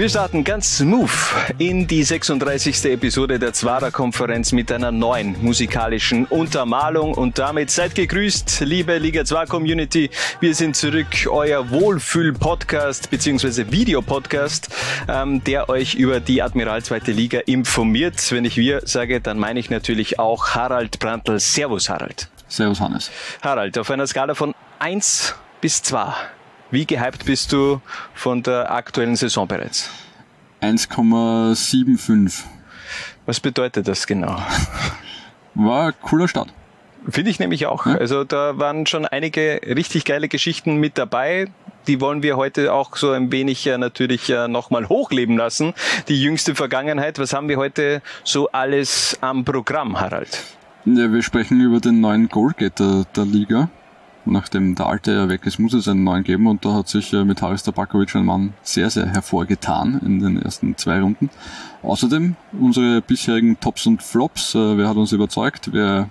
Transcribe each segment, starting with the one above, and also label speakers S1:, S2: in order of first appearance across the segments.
S1: Wir starten ganz smooth in die 36. Episode der Zwarer-Konferenz mit einer neuen musikalischen Untermalung und damit seid gegrüßt, liebe Liga 2 Community. Wir sind zurück, euer Wohlfühl-Podcast bzw. Videopodcast, ähm, der euch über die Admiral 2. Liga informiert. Wenn ich wir sage, dann meine ich natürlich auch Harald Brandl. Servus Harald.
S2: Servus Hannes.
S1: Harald, auf einer Skala von 1 bis 2. Wie gehypt bist du von der aktuellen Saison bereits?
S2: 1,75.
S1: Was bedeutet das genau?
S2: War ein cooler Start.
S1: Finde ich nämlich auch. Also da waren schon einige richtig geile Geschichten mit dabei. Die wollen wir heute auch so ein wenig äh, natürlich äh, nochmal hochleben lassen. Die jüngste Vergangenheit. Was haben wir heute so alles am Programm, Harald?
S2: Ja, wir sprechen über den neuen Goalgetter der Liga. Nachdem der alte ja weg ist, muss es einen neuen geben und da hat sich äh, mit Haris Tabakovic ein Mann sehr, sehr hervorgetan in den ersten zwei Runden. Außerdem unsere bisherigen Tops und Flops. Äh, wer hat uns überzeugt? Wer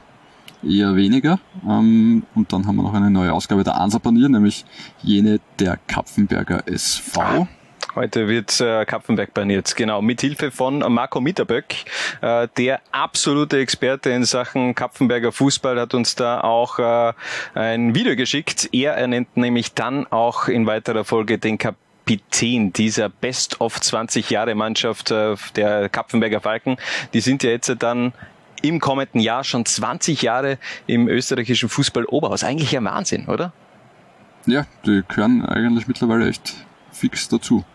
S2: eher weniger. Ähm, und dann haben wir noch eine neue Ausgabe der Ansapanier, nämlich jene der Kapfenberger SV.
S1: Heute wird äh, Kapfenberg baniert, genau, mit Hilfe von Marco Mitterböck, äh, der absolute Experte in Sachen Kapfenberger Fußball, hat uns da auch äh, ein Video geschickt. Er ernennt nämlich dann auch in weiterer Folge den Kapitän dieser Best of 20 Jahre Mannschaft äh, der Kapfenberger Falken. Die sind ja jetzt dann im kommenden Jahr schon 20 Jahre im österreichischen Fußball Oberhaus. Eigentlich ein Wahnsinn, oder?
S2: Ja, die gehören eigentlich mittlerweile echt fix dazu.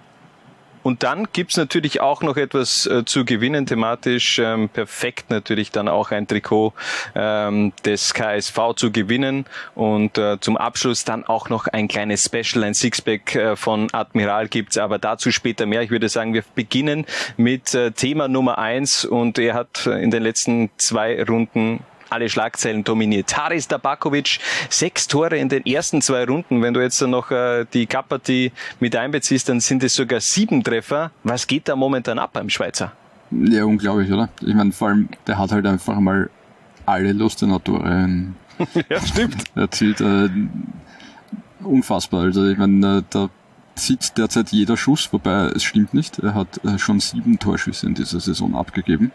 S1: Und dann gibt's natürlich auch noch etwas äh, zu gewinnen thematisch. Ähm, perfekt natürlich dann auch ein Trikot ähm, des KSV zu gewinnen. Und äh, zum Abschluss dann auch noch ein kleines Special, ein Sixpack äh, von Admiral gibt's, aber dazu später mehr. Ich würde sagen, wir beginnen mit äh, Thema Nummer eins und er hat in den letzten zwei Runden alle Schlagzeilen dominiert. Haris Tabakovic, sechs Tore in den ersten zwei Runden. Wenn du jetzt noch äh, die Kapati mit einbeziehst, dann sind es sogar sieben Treffer. Was geht da momentan ab beim Schweizer?
S2: Ja, unglaublich, oder? Ich meine, vor allem, der hat halt einfach mal alle Lustenau-Tore
S1: ja, stimmt.
S2: erzielt. Äh, unfassbar. Also ich meine, äh, da zieht derzeit jeder Schuss, wobei es stimmt nicht. Er hat äh, schon sieben Torschüsse in dieser Saison abgegeben.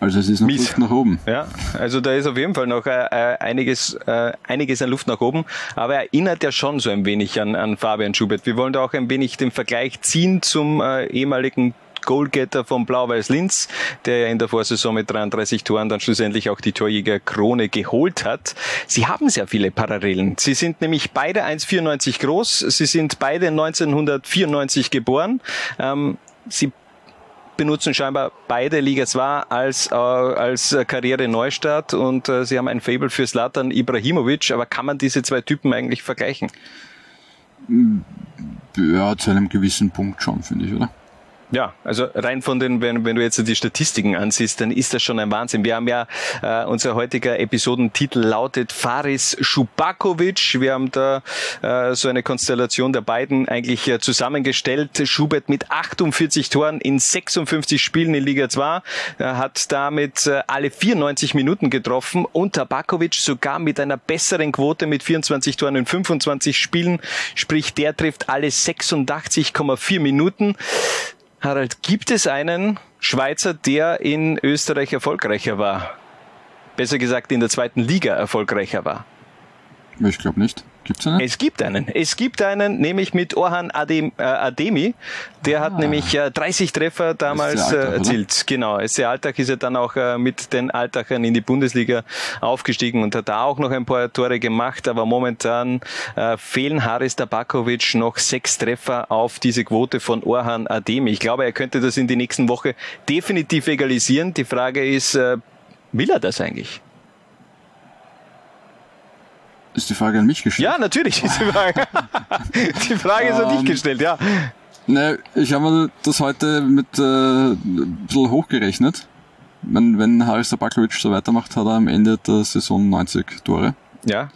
S2: Also es ist noch
S1: Mies.
S2: Luft nach oben.
S1: Ja, also da ist auf jeden Fall noch äh, äh, einiges, äh, einiges an Luft nach oben, aber er erinnert ja schon so ein wenig an, an Fabian Schubert. Wir wollen da auch ein wenig den Vergleich ziehen zum äh, ehemaligen Goalgetter von Blau-Weiß Linz, der ja in der Vorsaison mit 33 Toren dann schlussendlich auch die Torjägerkrone geholt hat. Sie haben sehr viele Parallelen. Sie sind nämlich beide 1,94 groß. Sie sind beide 1994 geboren. Ähm, sie benutzen scheinbar beide Liga 2 als, äh, als Karriere-Neustart und äh, sie haben ein Fable für Slatan Ibrahimovic, aber kann man diese zwei Typen eigentlich vergleichen?
S2: Ja, zu einem gewissen Punkt schon, finde ich, oder?
S1: Ja, also rein von den, wenn, wenn du jetzt die Statistiken ansiehst, dann ist das schon ein Wahnsinn. Wir haben ja, äh, unser heutiger Episodentitel lautet Faris Schubakovic. Wir haben da äh, so eine Konstellation der beiden eigentlich äh, zusammengestellt. Schubert mit 48 Toren in 56 Spielen in Liga 2, äh, hat damit äh, alle 94 Minuten getroffen und Tabakovic sogar mit einer besseren Quote mit 24 Toren in 25 Spielen, sprich der trifft alle 86,4 Minuten. Harald, gibt es einen Schweizer, der in Österreich erfolgreicher war? Besser gesagt, in der zweiten Liga erfolgreicher war?
S2: Ich glaube nicht. Gibt's einen?
S1: Es gibt einen. Es gibt einen, nämlich mit Orhan Adem, äh, Ademi. Der hat nämlich äh, 30 Treffer damals
S2: Ist der Alltag,
S1: äh, erzielt. Genau. SC Alltag ist er dann auch äh, mit den Alltagern in die Bundesliga aufgestiegen und hat da auch noch ein paar Tore gemacht. Aber momentan äh, fehlen Haris Tabakovic noch sechs Treffer auf diese Quote von Orhan Ademi. Ich glaube, er könnte das in die nächsten Woche definitiv egalisieren. Die Frage ist, äh, will er das eigentlich?
S2: Ist die Frage an mich gestellt?
S1: Ja, natürlich ist die Frage. die Frage ist an dich
S2: Ähm,
S1: gestellt, ja.
S2: Ne, ich habe mir das heute mit äh, ein bisschen hochgerechnet. Wenn, wenn Haris Tabakovic so weitermacht, hat er am Ende der Saison 90 Tore.
S1: Ja.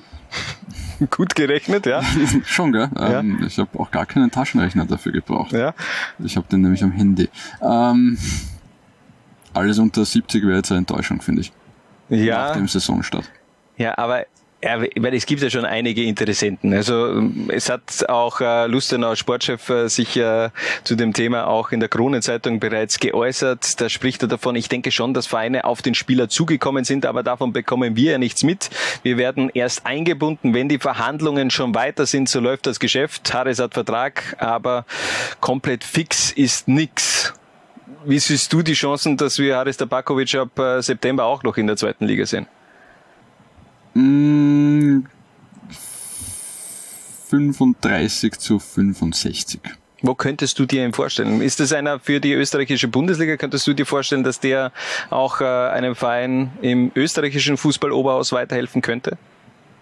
S1: Gut gerechnet, ja.
S2: Schon, gell?
S1: Ja.
S2: Ähm, ich habe auch gar keinen Taschenrechner dafür gebraucht.
S1: ja.
S2: Ich habe den nämlich am Handy. Ähm, alles unter 70 wäre jetzt eine Enttäuschung, finde ich. Nach
S1: Ja,
S2: dem Saisonstart.
S1: ja, aber ja, weil es gibt ja schon einige Interessenten. Also es hat auch äh, Lustenauer Sportchef äh, sich äh, zu dem Thema auch in der Kronenzeitung bereits geäußert. Da spricht er davon, ich denke schon, dass Vereine auf den Spieler zugekommen sind, aber davon bekommen wir ja nichts mit. Wir werden erst eingebunden, wenn die Verhandlungen schon weiter sind, so läuft das Geschäft. Harris hat Vertrag, aber komplett fix ist nix. Wie siehst du die Chancen, dass wir Haris Tabakovic ab äh, September auch noch in der zweiten Liga sehen?
S2: Mm, 35 zu 65.
S1: Wo könntest du dir ihn vorstellen? Ist das einer für die österreichische Bundesliga? Könntest du dir vorstellen, dass der auch äh, einem Verein im österreichischen Fußball-Oberhaus weiterhelfen könnte?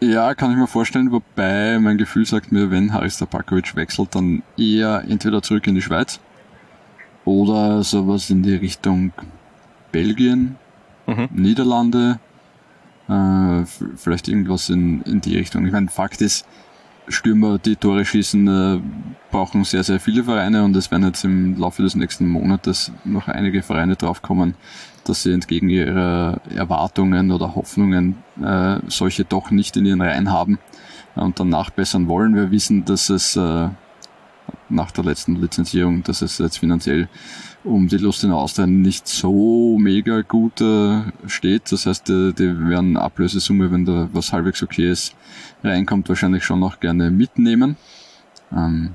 S2: Ja, kann ich mir vorstellen, wobei mein Gefühl sagt mir, wenn Haris Tabakovic wechselt, dann eher entweder zurück in die Schweiz oder sowas in die Richtung Belgien, Niederlande, äh, vielleicht irgendwas in, in die Richtung. Ich meine, Fakt ist, Stürmer, die Tore schießen, äh, brauchen sehr, sehr viele Vereine und es werden jetzt im Laufe des nächsten Monates noch einige Vereine draufkommen, dass sie entgegen ihrer Erwartungen oder Hoffnungen äh, solche doch nicht in ihren Reihen haben und dann nachbessern wollen. Wir wissen, dass es äh, nach der letzten Lizenzierung, dass es jetzt finanziell um die Lust in Austria nicht so mega gut äh, steht. Das heißt, äh, die werden Ablösesumme, wenn da was halbwegs okay ist, reinkommt, wahrscheinlich schon noch gerne mitnehmen. Ähm,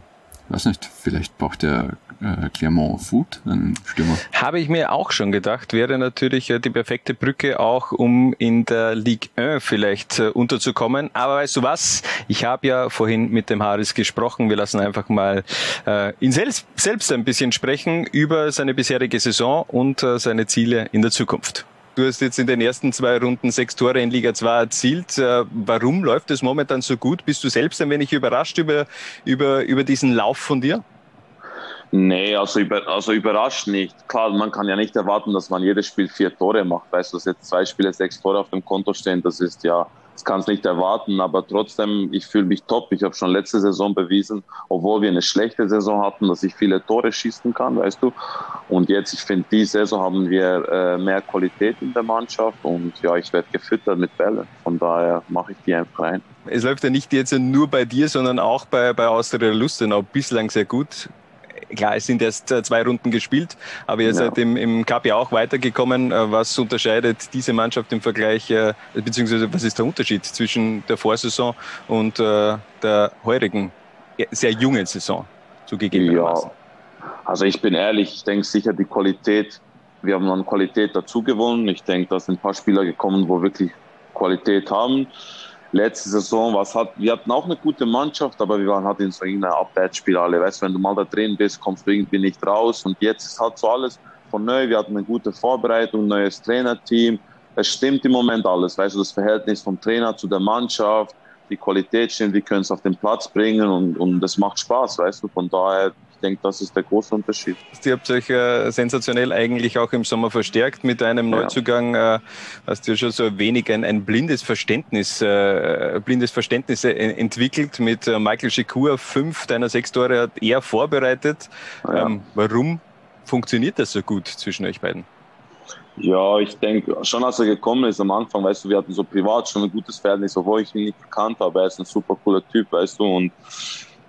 S2: weiß nicht, vielleicht braucht der äh, Clermont Food, einen Stürmer.
S1: Habe ich mir auch schon gedacht, wäre natürlich äh, die perfekte Brücke auch, um in der Ligue 1 vielleicht äh, unterzukommen. Aber weißt du was? Ich habe ja vorhin mit dem Haris gesprochen. Wir lassen einfach mal äh, ihn selbst, selbst ein bisschen sprechen über seine bisherige Saison und äh, seine Ziele in der Zukunft. Du hast jetzt in den ersten zwei Runden sechs Tore in Liga 2 erzielt. Äh, Warum läuft es momentan so gut? Bist du selbst ein wenig überrascht über, über, über diesen Lauf von dir?
S3: Nee, also, über, also überrascht nicht. Klar, man kann ja nicht erwarten, dass man jedes Spiel vier Tore macht. Weißt du, dass jetzt zwei Spiele sechs Tore auf dem Konto stehen, das ist ja, das kann es nicht erwarten. Aber trotzdem, ich fühle mich top. Ich habe schon letzte Saison bewiesen, obwohl wir eine schlechte Saison hatten, dass ich viele Tore schießen kann, weißt du. Und jetzt, ich finde, die Saison haben wir äh, mehr Qualität in der Mannschaft und ja, ich werde gefüttert mit Bällen. Von daher mache ich die einfach rein.
S1: Es läuft ja nicht jetzt nur bei dir, sondern auch bei, bei Austria Lustenau bislang sehr gut. Klar, es sind erst äh, zwei Runden gespielt, aber ihr
S3: Ja.
S1: seid im, im Cup ja auch weitergekommen. Äh, Was unterscheidet diese Mannschaft im Vergleich, äh, beziehungsweise was ist der Unterschied zwischen der Vorsaison und der heurigen, sehr jungen Saison zugegebenermaßen?
S3: Ja, also ich bin ehrlich, ich denke sicher die Qualität, wir haben an Qualität dazu gewonnen. Ich denke, da sind ein paar Spieler gekommen, wo wirklich Qualität haben. Letzte Saison, was hat, wir hatten auch eine gute Mannschaft, aber wir waren halt in so einer Abwärtsspirale. Weißt du, wenn du mal da drin bist, kommst du irgendwie nicht raus. Und jetzt ist halt so alles von neu. Wir hatten eine gute Vorbereitung, neues Trainerteam. Es stimmt im Moment alles. Weißt du, das Verhältnis vom Trainer zu der Mannschaft, die Qualität stimmt, wir können es auf den Platz bringen und, und das macht Spaß, weißt du. Von daher, ich denke, das ist der große Unterschied.
S1: Ihr habt euch äh, sensationell eigentlich auch im Sommer verstärkt mit einem
S3: Ja.
S1: Neuzugang. Äh, hast du schon so ein wenig ein, ein blindes Verständnis, äh, blindes Verständnis äh, entwickelt mit äh, Michael Shikur. Fünf deiner sechs Tore hat er vorbereitet.
S3: Ja.
S1: Ähm, warum funktioniert das so gut zwischen euch beiden?
S3: Ja, ich denke, schon als er gekommen ist am Anfang, weißt du, wir hatten so privat schon ein gutes Verhältnis, obwohl ich ihn nicht gekannt habe. Er ist ein super cooler Typ, weißt du, und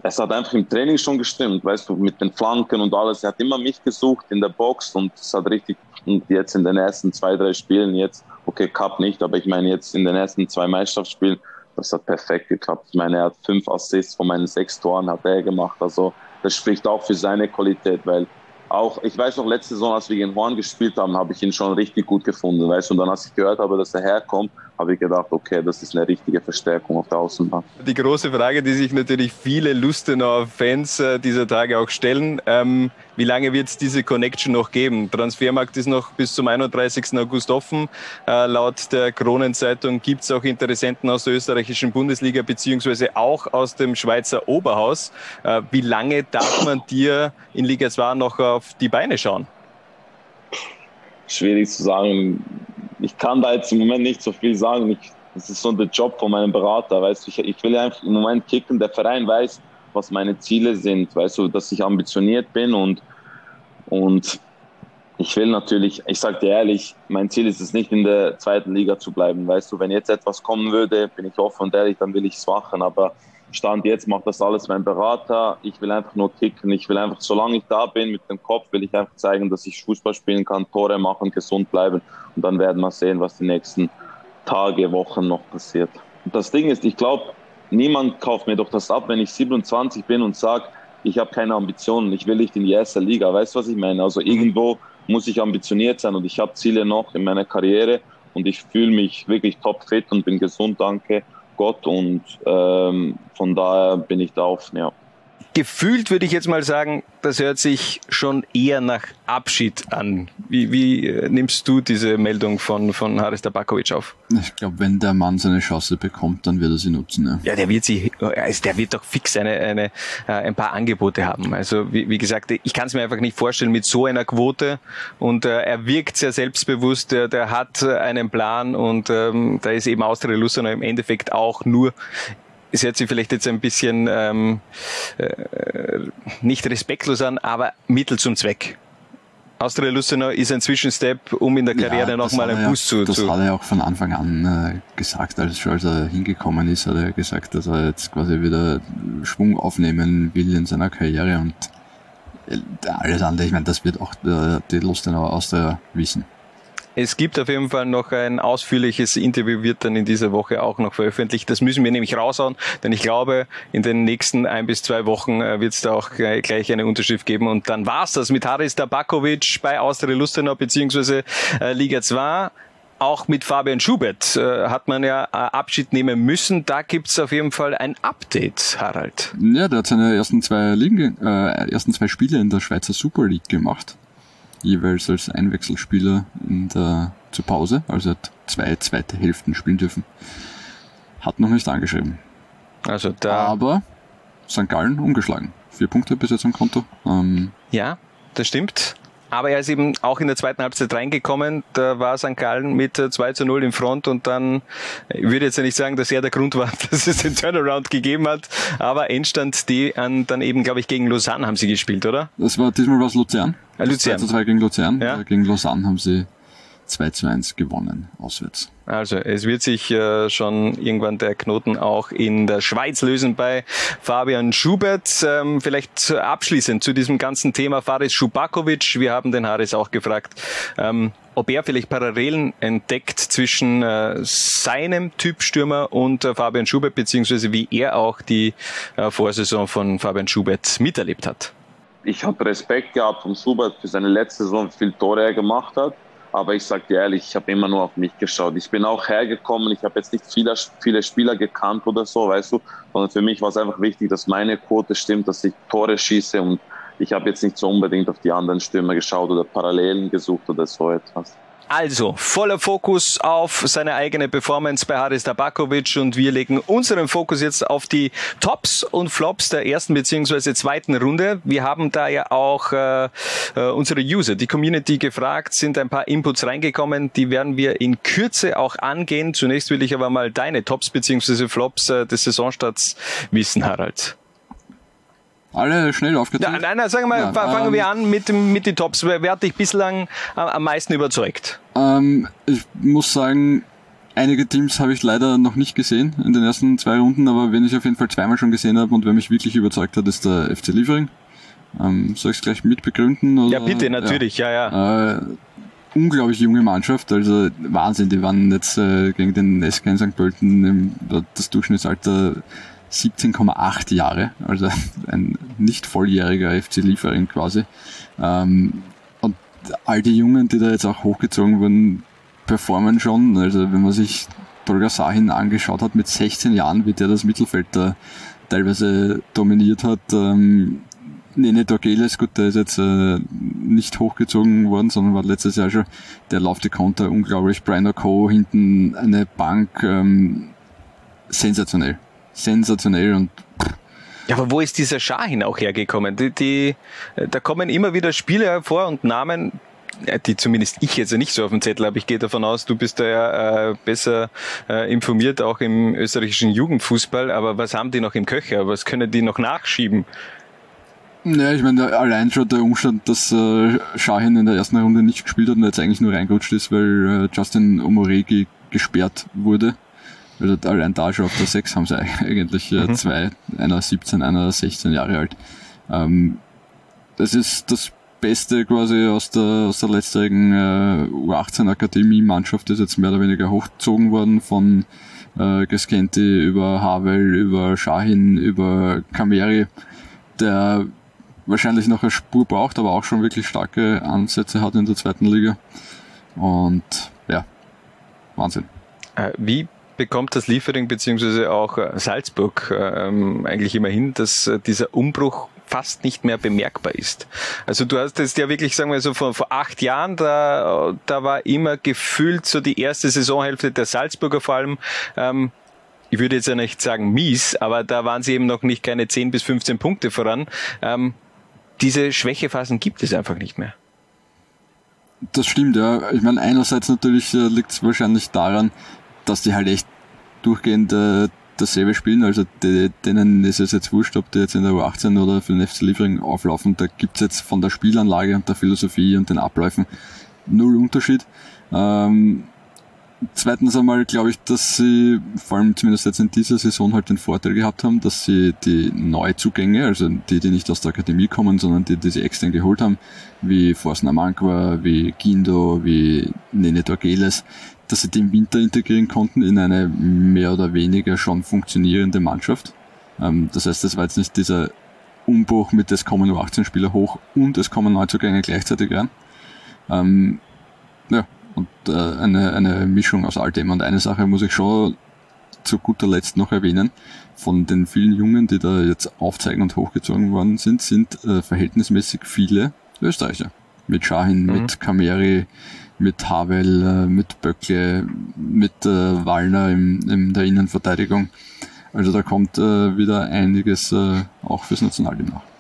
S3: es hat einfach im Training schon gestimmt, weißt du, mit den Flanken und alles. Er hat immer mich gesucht in der Box und es hat richtig, und jetzt in den ersten zwei, drei Spielen, jetzt, okay, Cup nicht, aber ich meine jetzt in den ersten zwei Meisterschaftsspielen, das hat perfekt geklappt. Ich meine, er hat fünf Assists von meinen sechs Toren hat er gemacht, also das spricht auch für seine Qualität, weil auch, ich weiß noch, letzte Saison, als wir gegen Horn gespielt haben, habe ich ihn schon richtig gut gefunden, weißt und dann, als ich gehört habe, dass er herkommt, habe ich gedacht, okay, das ist eine richtige Verstärkung auf der Außenbahn.
S1: Die große Frage, die sich natürlich viele Lustenauer Fans äh, dieser Tage auch stellen, ähm, wie lange wird es diese Connection noch geben? Transfermarkt ist noch bis zum 31. August offen. Äh, laut der Kronenzeitung gibt es auch Interessenten aus der österreichischen Bundesliga beziehungsweise auch aus dem Schweizer Oberhaus. Äh, wie lange darf man dir in Liga 2 noch auf die Beine schauen?
S3: Schwierig zu sagen. Ich kann da jetzt im Moment nicht so viel sagen. Ich das ist so der Job von meinem Berater, weißt ich, ich will einfach im Moment kicken, der Verein weiß, was meine Ziele sind, weißt du, dass ich ambitioniert bin und, und ich will natürlich, ich sage dir ehrlich, mein Ziel ist es nicht in der zweiten Liga zu bleiben, weißt du, wenn jetzt etwas kommen würde, bin ich offen und ehrlich, dann will ich es machen, aber Stand jetzt macht das alles mein Berater. Ich will einfach nur kicken. Ich will einfach, solange ich da bin mit dem Kopf, will ich einfach zeigen, dass ich Fußball spielen kann, Tore machen, gesund bleiben. Und dann werden wir sehen, was die nächsten Tage, Wochen noch passiert. Und das Ding ist, ich glaube, niemand kauft mir doch das ab, wenn ich 27 bin und sage, ich habe keine Ambitionen, ich will nicht in die erste Liga. Weißt du, was ich meine? Also irgendwo muss ich ambitioniert sein und ich habe Ziele noch in meiner Karriere und ich fühle mich wirklich topfit und bin gesund, danke. Gott und ähm, von daher bin ich da offen, ja.
S1: Gefühlt würde ich jetzt mal sagen, das hört sich schon eher nach Abschied an. Wie, wie äh, nimmst du diese Meldung von, von Haris Tabakovic auf?
S2: Ich glaube, wenn der Mann seine Chance bekommt, dann wird er sie nutzen. Ja,
S1: ja der wird sie, also der wird doch fix eine, eine, äh, ein paar Angebote haben. Also wie, wie gesagt, ich kann es mir einfach nicht vorstellen mit so einer Quote und äh, er wirkt sehr selbstbewusst, der, der hat einen Plan und ähm, da ist eben Austria Luzern im Endeffekt auch nur es hört sich vielleicht jetzt ein bisschen ähm, äh, nicht respektlos an, aber Mittel zum Zweck. Austria Lustenau ist ein Zwischenstep, um in der Karriere ja, nochmal einen Boost zu...
S2: Das hat er auch von Anfang an äh, gesagt, als, schon als er hingekommen ist, hat er gesagt, dass er jetzt quasi wieder Schwung aufnehmen will in seiner Karriere und äh, alles andere, ich meine, das wird auch der, die Lustenauer Austria wissen.
S1: Es gibt auf jeden Fall noch ein ausführliches Interview, wird dann in dieser Woche auch noch veröffentlicht. Das müssen wir nämlich raushauen, denn ich glaube, in den nächsten ein bis zwei Wochen äh, wird es da auch gleich eine Unterschrift geben. Und dann war's das mit Haris Tabakovic bei Austria Lustenau beziehungsweise äh, Liga 2 auch mit Fabian Schubert äh, hat man ja Abschied nehmen müssen. Da gibt's auf jeden Fall ein Update, Harald.
S2: Ja, der hat seine ersten zwei, Ligen, äh, ersten zwei Spiele in der Schweizer Super League gemacht jeweils als Einwechselspieler in der, zur Pause, also hat zwei zweite Hälften spielen dürfen. Hat noch nicht angeschrieben.
S1: Also da.
S2: Aber St. Gallen umgeschlagen. Vier Punkte bis jetzt am Konto.
S1: Ähm, ja, das stimmt. Aber er ist eben auch in der zweiten Halbzeit reingekommen. Da war St. Gallen mit 2 zu 0 im Front und dann, ich würde jetzt ja nicht sagen, dass er der Grund war, dass es den Turnaround gegeben hat, aber Endstand die an, dann eben, glaube ich, gegen Lausanne haben sie gespielt, oder?
S2: Das war diesmal was Luzern.
S1: Ja, Luzern.
S2: 2 zu 2 gegen Luzern. Ja. Gegen Lausanne haben sie 2 zu 1 gewonnen, auswärts.
S1: Also es wird sich äh, schon irgendwann der Knoten auch in der Schweiz lösen bei Fabian Schubert. Ähm, vielleicht abschließend zu diesem ganzen Thema Faris Schubakovic. Wir haben den Haris auch gefragt, ähm, ob er vielleicht Parallelen entdeckt zwischen äh, seinem Typ Stürmer und äh, Fabian Schubert, beziehungsweise wie er auch die äh, Vorsaison von Fabian Schubert miterlebt hat.
S3: Ich habe Respekt gehabt von Schubert für seine letzte Saison, wie viele Tore er gemacht hat. Aber ich sage dir ehrlich, ich habe immer nur auf mich geschaut. Ich bin auch hergekommen, ich habe jetzt nicht viele, viele Spieler gekannt oder so, weißt du, sondern für mich war es einfach wichtig, dass meine Quote stimmt, dass ich Tore schieße und ich habe jetzt nicht so unbedingt auf die anderen Stürmer geschaut oder Parallelen gesucht oder so etwas.
S1: Also, voller Fokus auf seine eigene Performance bei Haris Tabakovic und wir legen unseren Fokus jetzt auf die Tops und Flops der ersten beziehungsweise zweiten Runde. Wir haben da ja auch äh, äh, unsere User, die Community gefragt, sind ein paar Inputs reingekommen, die werden wir in Kürze auch angehen. Zunächst will ich aber mal deine Tops beziehungsweise Flops äh, des Saisonstarts wissen, Harald.
S2: Alle schnell aufgezogen?
S1: Ja, nein, nein, sagen wir mal, ja, fangen ähm, wir an mit, mit den Tops. Wer hat dich bislang am meisten überzeugt?
S2: Ähm, ich muss sagen, einige Teams habe ich leider noch nicht gesehen in den ersten zwei Runden, aber wenn ich auf jeden Fall zweimal schon gesehen habe und wer mich wirklich überzeugt hat, ist der FC Liefering. Ähm, soll ich es gleich mit begründen? Oder?
S1: Ja, bitte, natürlich, ja, ja. ja.
S2: Äh, unglaublich junge Mannschaft, also Wahnsinn, die waren jetzt äh, gegen den SK in St. Pölten, das Durchschnittsalter 17,8 Jahre, also ein nicht volljähriger FC Liefering quasi. Ähm, und all die Jungen, die da jetzt auch hochgezogen wurden, performen schon. Also wenn man sich Tolga Sahin angeschaut hat mit 16 Jahren, wie der das Mittelfeld da teilweise dominiert hat. Ähm, Nene Dorgeles, gut, der ist jetzt äh, nicht hochgezogen worden, sondern war letztes Jahr schon, der läuft die Konter unglaublich. Brian O'Co hinten eine Bank, ähm, sensationell sensationell und
S1: ja, aber wo ist dieser Schahin auch hergekommen? Die, die, da kommen immer wieder Spiele hervor und Namen, die zumindest ich jetzt nicht so auf dem Zettel habe. Ich gehe davon aus, du bist da ja äh, besser äh, informiert, auch im österreichischen Jugendfußball. Aber was haben die noch im Köcher? Was können die noch nachschieben?
S2: Ja, ich meine, allein schon der Umstand, dass äh, Shahin in der ersten Runde nicht gespielt hat und jetzt eigentlich nur reingerutscht ist, weil äh, Justin Omoregi gesperrt wurde. Also allein da schon auf der 6 haben sie eigentlich äh, mhm. zwei, einer 17, einer 16 Jahre alt. Ähm, das ist das Beste quasi aus der, aus der letztjährigen äh, U18-Akademie-Mannschaft ist jetzt mehr oder weniger hochgezogen worden von äh, Geskenti über Havel, über Shahin, über Kameri, der wahrscheinlich noch eine Spur braucht, aber auch schon wirklich starke Ansätze hat in der zweiten Liga. Und ja, Wahnsinn.
S1: Äh, wie bekommt das Liefering beziehungsweise auch äh, Salzburg ähm, eigentlich immer hin, dass äh, dieser Umbruch fast nicht mehr bemerkbar ist. Also du hast jetzt ja wirklich, sagen wir so, vor, vor acht Jahren, da, da war immer gefühlt so die erste Saisonhälfte der Salzburger vor allem ähm, ich würde jetzt ja nicht sagen mies, aber da waren sie eben noch nicht keine 10 bis 15 Punkte voran. Ähm, diese Schwächephasen gibt es einfach nicht mehr.
S2: Das stimmt, ja. Ich meine, einerseits natürlich äh, liegt es wahrscheinlich daran, dass die halt echt durchgehend äh, dasselbe spielen. Also die, denen ist es jetzt wurscht, ob die jetzt in der U18 oder für den FC Liefering auflaufen. Da gibt's jetzt von der Spielanlage und der Philosophie und den Abläufen null Unterschied. Ähm, Zweitens einmal glaube ich, dass sie vor allem zumindest jetzt in dieser Saison halt den Vorteil gehabt haben, dass sie die Neuzugänge, also die, die nicht aus der Akademie kommen, sondern die, die sie extern geholt haben, wie Forsner Mankwa, wie Gindo, wie Nene Dorgeles, dass sie die im Winter integrieren konnten in eine mehr oder weniger schon funktionierende Mannschaft. Ähm, das heißt, es war jetzt nicht dieser Umbruch mit es kommen nur 18 Spieler hoch und es kommen Neuzugänge gleichzeitig rein. Ähm, ja, und äh, eine, eine Mischung aus all dem. Und eine Sache muss ich schon zu guter Letzt noch erwähnen. Von den vielen Jungen, die da jetzt aufzeigen und hochgezogen worden sind, sind äh, verhältnismäßig viele Österreicher. Mit Shahin, mhm. mit Kameri, mit Havel, äh, mit Böckle, mit äh, Wallner in, in der Innenverteidigung. Also da kommt äh, wieder einiges äh, auch fürs Nationalteam nach.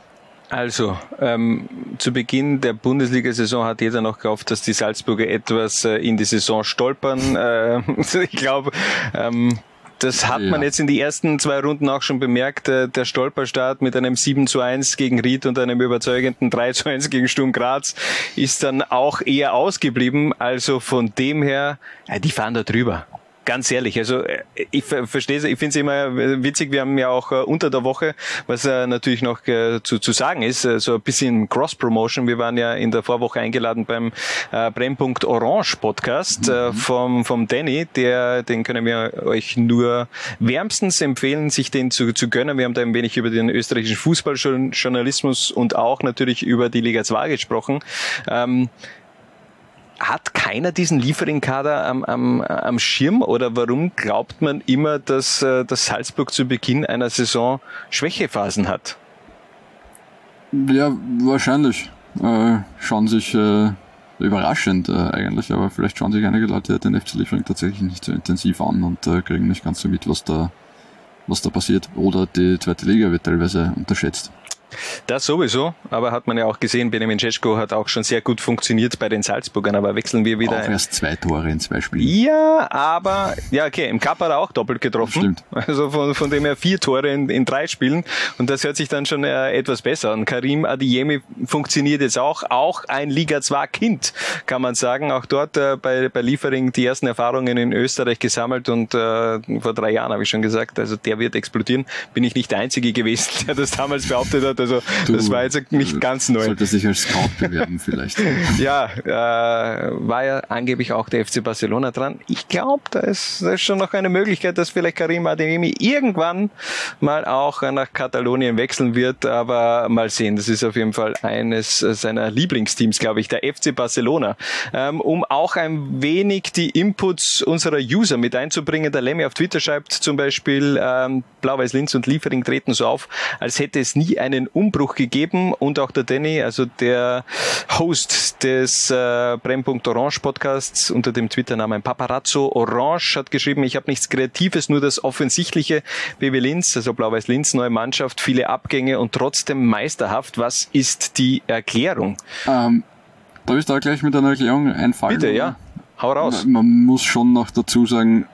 S1: Also, ähm, zu Beginn der Bundesliga-Saison hat jeder noch gehofft, dass die Salzburger etwas äh, in die Saison stolpern. Äh, ich glaube, ähm, das hat ja. man jetzt in die ersten zwei Runden auch schon bemerkt. Äh, der Stolperstart mit einem 7 zu 1 gegen Ried und einem überzeugenden 3 zu 1 gegen Sturm Graz ist dann auch eher ausgeblieben. Also von dem her, ja, die fahren da drüber ganz ehrlich, also äh, ich verstehe ich finde es immer witzig, wir haben ja auch äh, unter der Woche, was äh, natürlich noch zu, zu sagen ist, so ein bisschen Cross-Promotion. Wir waren ja in der Vorwoche eingeladen beim Brennpunkt Orange Podcast mhm. vom, vom Danny, der, den können wir euch nur wärmstens empfehlen, sich den zu, zu gönnen. Wir haben da ein wenig über den österreichischen Fußballjournalismus und auch natürlich über die Liga 2 gesprochen. Ähm, hat keiner diesen Liefering-Kader am, am, am Schirm oder warum glaubt man immer, dass, äh, dass Salzburg zu Beginn einer Saison Schwächephasen hat?
S2: Ja, wahrscheinlich. Äh, schauen sich äh, überraschend äh, eigentlich, aber vielleicht schauen sich einige Leute den FC Liefering tatsächlich nicht so intensiv an und äh, kriegen nicht ganz so mit, was da, was da passiert. Oder die zweite Liga wird teilweise unterschätzt.
S1: Das sowieso, aber hat man ja auch gesehen, Benjamin Cesko hat auch schon sehr gut funktioniert bei den Salzburgern, aber wechseln wir wieder.
S2: Auch erst zwei Tore in zwei Spielen.
S1: Ja, aber, ja, okay, im Cup hat er auch doppelt getroffen.
S2: Stimmt.
S1: Also von, von dem her vier Tore in, in drei Spielen und das hört sich dann schon äh, etwas besser an. Karim Adiyemi funktioniert jetzt auch, auch ein Liga 2 Kind, kann man sagen. Auch dort äh, bei, bei Liefering die ersten Erfahrungen in Österreich gesammelt und äh, vor drei Jahren habe ich schon gesagt, also der wird explodieren. Bin ich nicht der Einzige gewesen, der das damals behauptet hat. Also du, das war jetzt nicht ganz neu.
S2: Sollte sich als Scout bewerben vielleicht.
S1: ja, äh, war ja angeblich auch der FC Barcelona dran. Ich glaube, da ist, da ist schon noch eine Möglichkeit, dass vielleicht Karim Adeyemi irgendwann mal auch nach Katalonien wechseln wird, aber mal sehen. Das ist auf jeden Fall eines seiner Lieblingsteams, glaube ich, der FC Barcelona. Ähm, um auch ein wenig die Inputs unserer User mit einzubringen, der Lemmy auf Twitter schreibt zum Beispiel, ähm, Blau-Weiß Linz und Liefering treten so auf, als hätte es nie einen Umbruch gegeben und auch der Danny, also der Host des äh, Brennpunkt Orange Podcasts unter dem Twitter-Namen Paparazzo Orange hat geschrieben, ich habe nichts Kreatives, nur das Offensichtliche. BW Linz, also Blau-Weiß Linz, neue Mannschaft, viele Abgänge und trotzdem meisterhaft. Was ist die Erklärung?
S2: Ähm, Darf ich da gleich mit einer Erklärung einfallen?
S1: Bitte, ja. Hau raus.
S2: Man, man muss schon noch dazu sagen,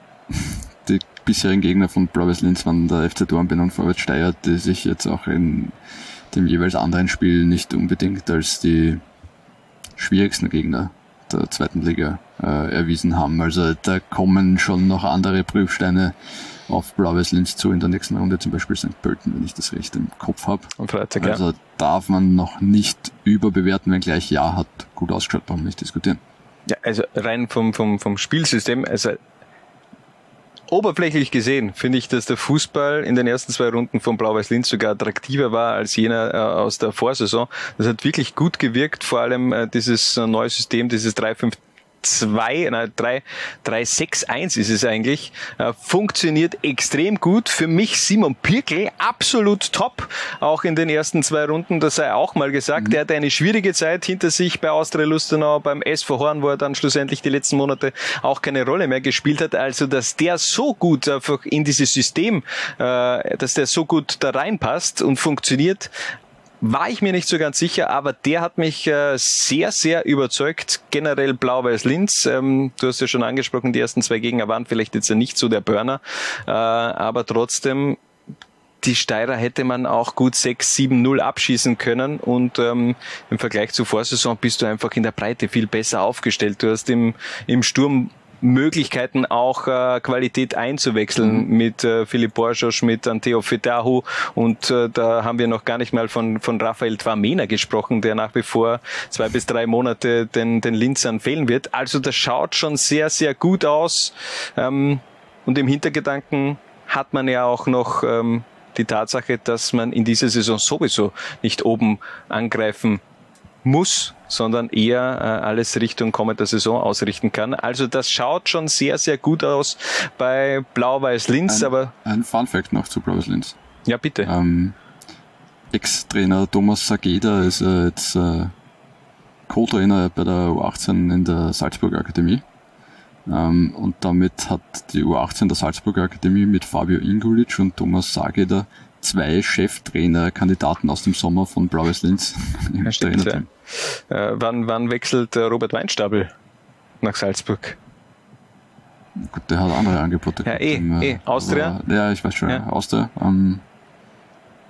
S2: die bisherigen Gegner von Blau-Weiß Linz waren der FC Dornbirn und Vorwärts Steyr, die sich jetzt auch in dem jeweils anderen Spiel nicht unbedingt als die schwierigsten Gegner der zweiten Liga äh, erwiesen haben. Also da kommen schon noch andere Prüfsteine auf Blau-Weiß Linz zu in der nächsten Runde, zum Beispiel St. Pölten, wenn ich das recht im Kopf habe.
S1: Freitag,
S2: Also
S1: ja.
S2: darf man noch nicht überbewerten, wenn gleich Ja hat gut ausgeschaut, brauchen wir nicht diskutieren.
S1: ja. Also rein vom, vom, vom Spielsystem, also oberflächlich gesehen finde ich, dass der Fußball in den ersten zwei Runden von Blau-Weiß Linz sogar attraktiver war als jener äh, aus der Vorsaison. Das hat wirklich gut gewirkt, vor allem äh, dieses äh, neue System, dieses 3-5 2, nein, 3, 3, 6, 1 ist es eigentlich, äh, funktioniert extrem gut. Für mich Simon Pirkel absolut top, auch in den ersten zwei Runden, das sei auch mal gesagt. Er hatte eine schwierige Zeit hinter sich bei Austria Lustenau, beim SV Horn, wo er dann schlussendlich die letzten Monate auch keine Rolle mehr gespielt hat. Also, dass der so gut einfach in dieses System, äh, dass der so gut da reinpasst und funktioniert, war ich mir nicht so ganz sicher, aber der hat mich äh, sehr, sehr überzeugt. Generell Blau-Weiß Linz. Ähm, du hast ja schon angesprochen, die ersten zwei Gegner waren vielleicht jetzt ja nicht so der Burner, äh, aber trotzdem die Steirer hätte man auch gut 6-7-0 abschießen können und ähm, im Vergleich zur Vorsaison bist du einfach in der Breite viel besser aufgestellt. Du hast im, im Sturm Möglichkeiten auch äh, Qualität einzuwechseln mit äh, Philipp Borschos, mit Anteo Fetahu. Und äh, da haben wir noch gar nicht mal von, von Raphael Twamena gesprochen, der nach wie vor zwei bis drei Monate den, den Linzern fehlen wird. Also das schaut schon sehr, sehr gut aus. Ähm, und im Hintergedanken hat man ja auch noch ähm, die Tatsache, dass man in dieser Saison sowieso nicht oben angreifen muss, sondern eher äh, alles Richtung kommender Saison ausrichten kann. Also das schaut schon sehr, sehr gut aus bei Blau-Weiß Linz,
S2: Ein,
S1: aber
S2: ein Fun Fact noch zu Blau-Weiß Linz.
S1: ja bitte.
S2: Ähm, Ex-Trainer Thomas Sageda ist äh, jetzt äh, Co-Trainer bei der U18 in der Salzburger Akademie. Ähm, und damit hat die U18 der Salzburger Akademie mit Fabio Ingulic und Thomas Sageda zwei Cheftrainer-Kandidaten aus dem Sommer von Blau-Weiß Linz im
S1: ja.
S2: Trainerteam.
S1: Äh, wann, wann wechselt äh, Robert Weinstapel nach Salzburg?
S2: Gut, der hat andere Angebote.
S1: Ja, eh,
S2: ähm,
S1: eh. Austria?
S2: Aber, ja, ich weiß schon.
S1: Ja.
S2: Austria. Ähm,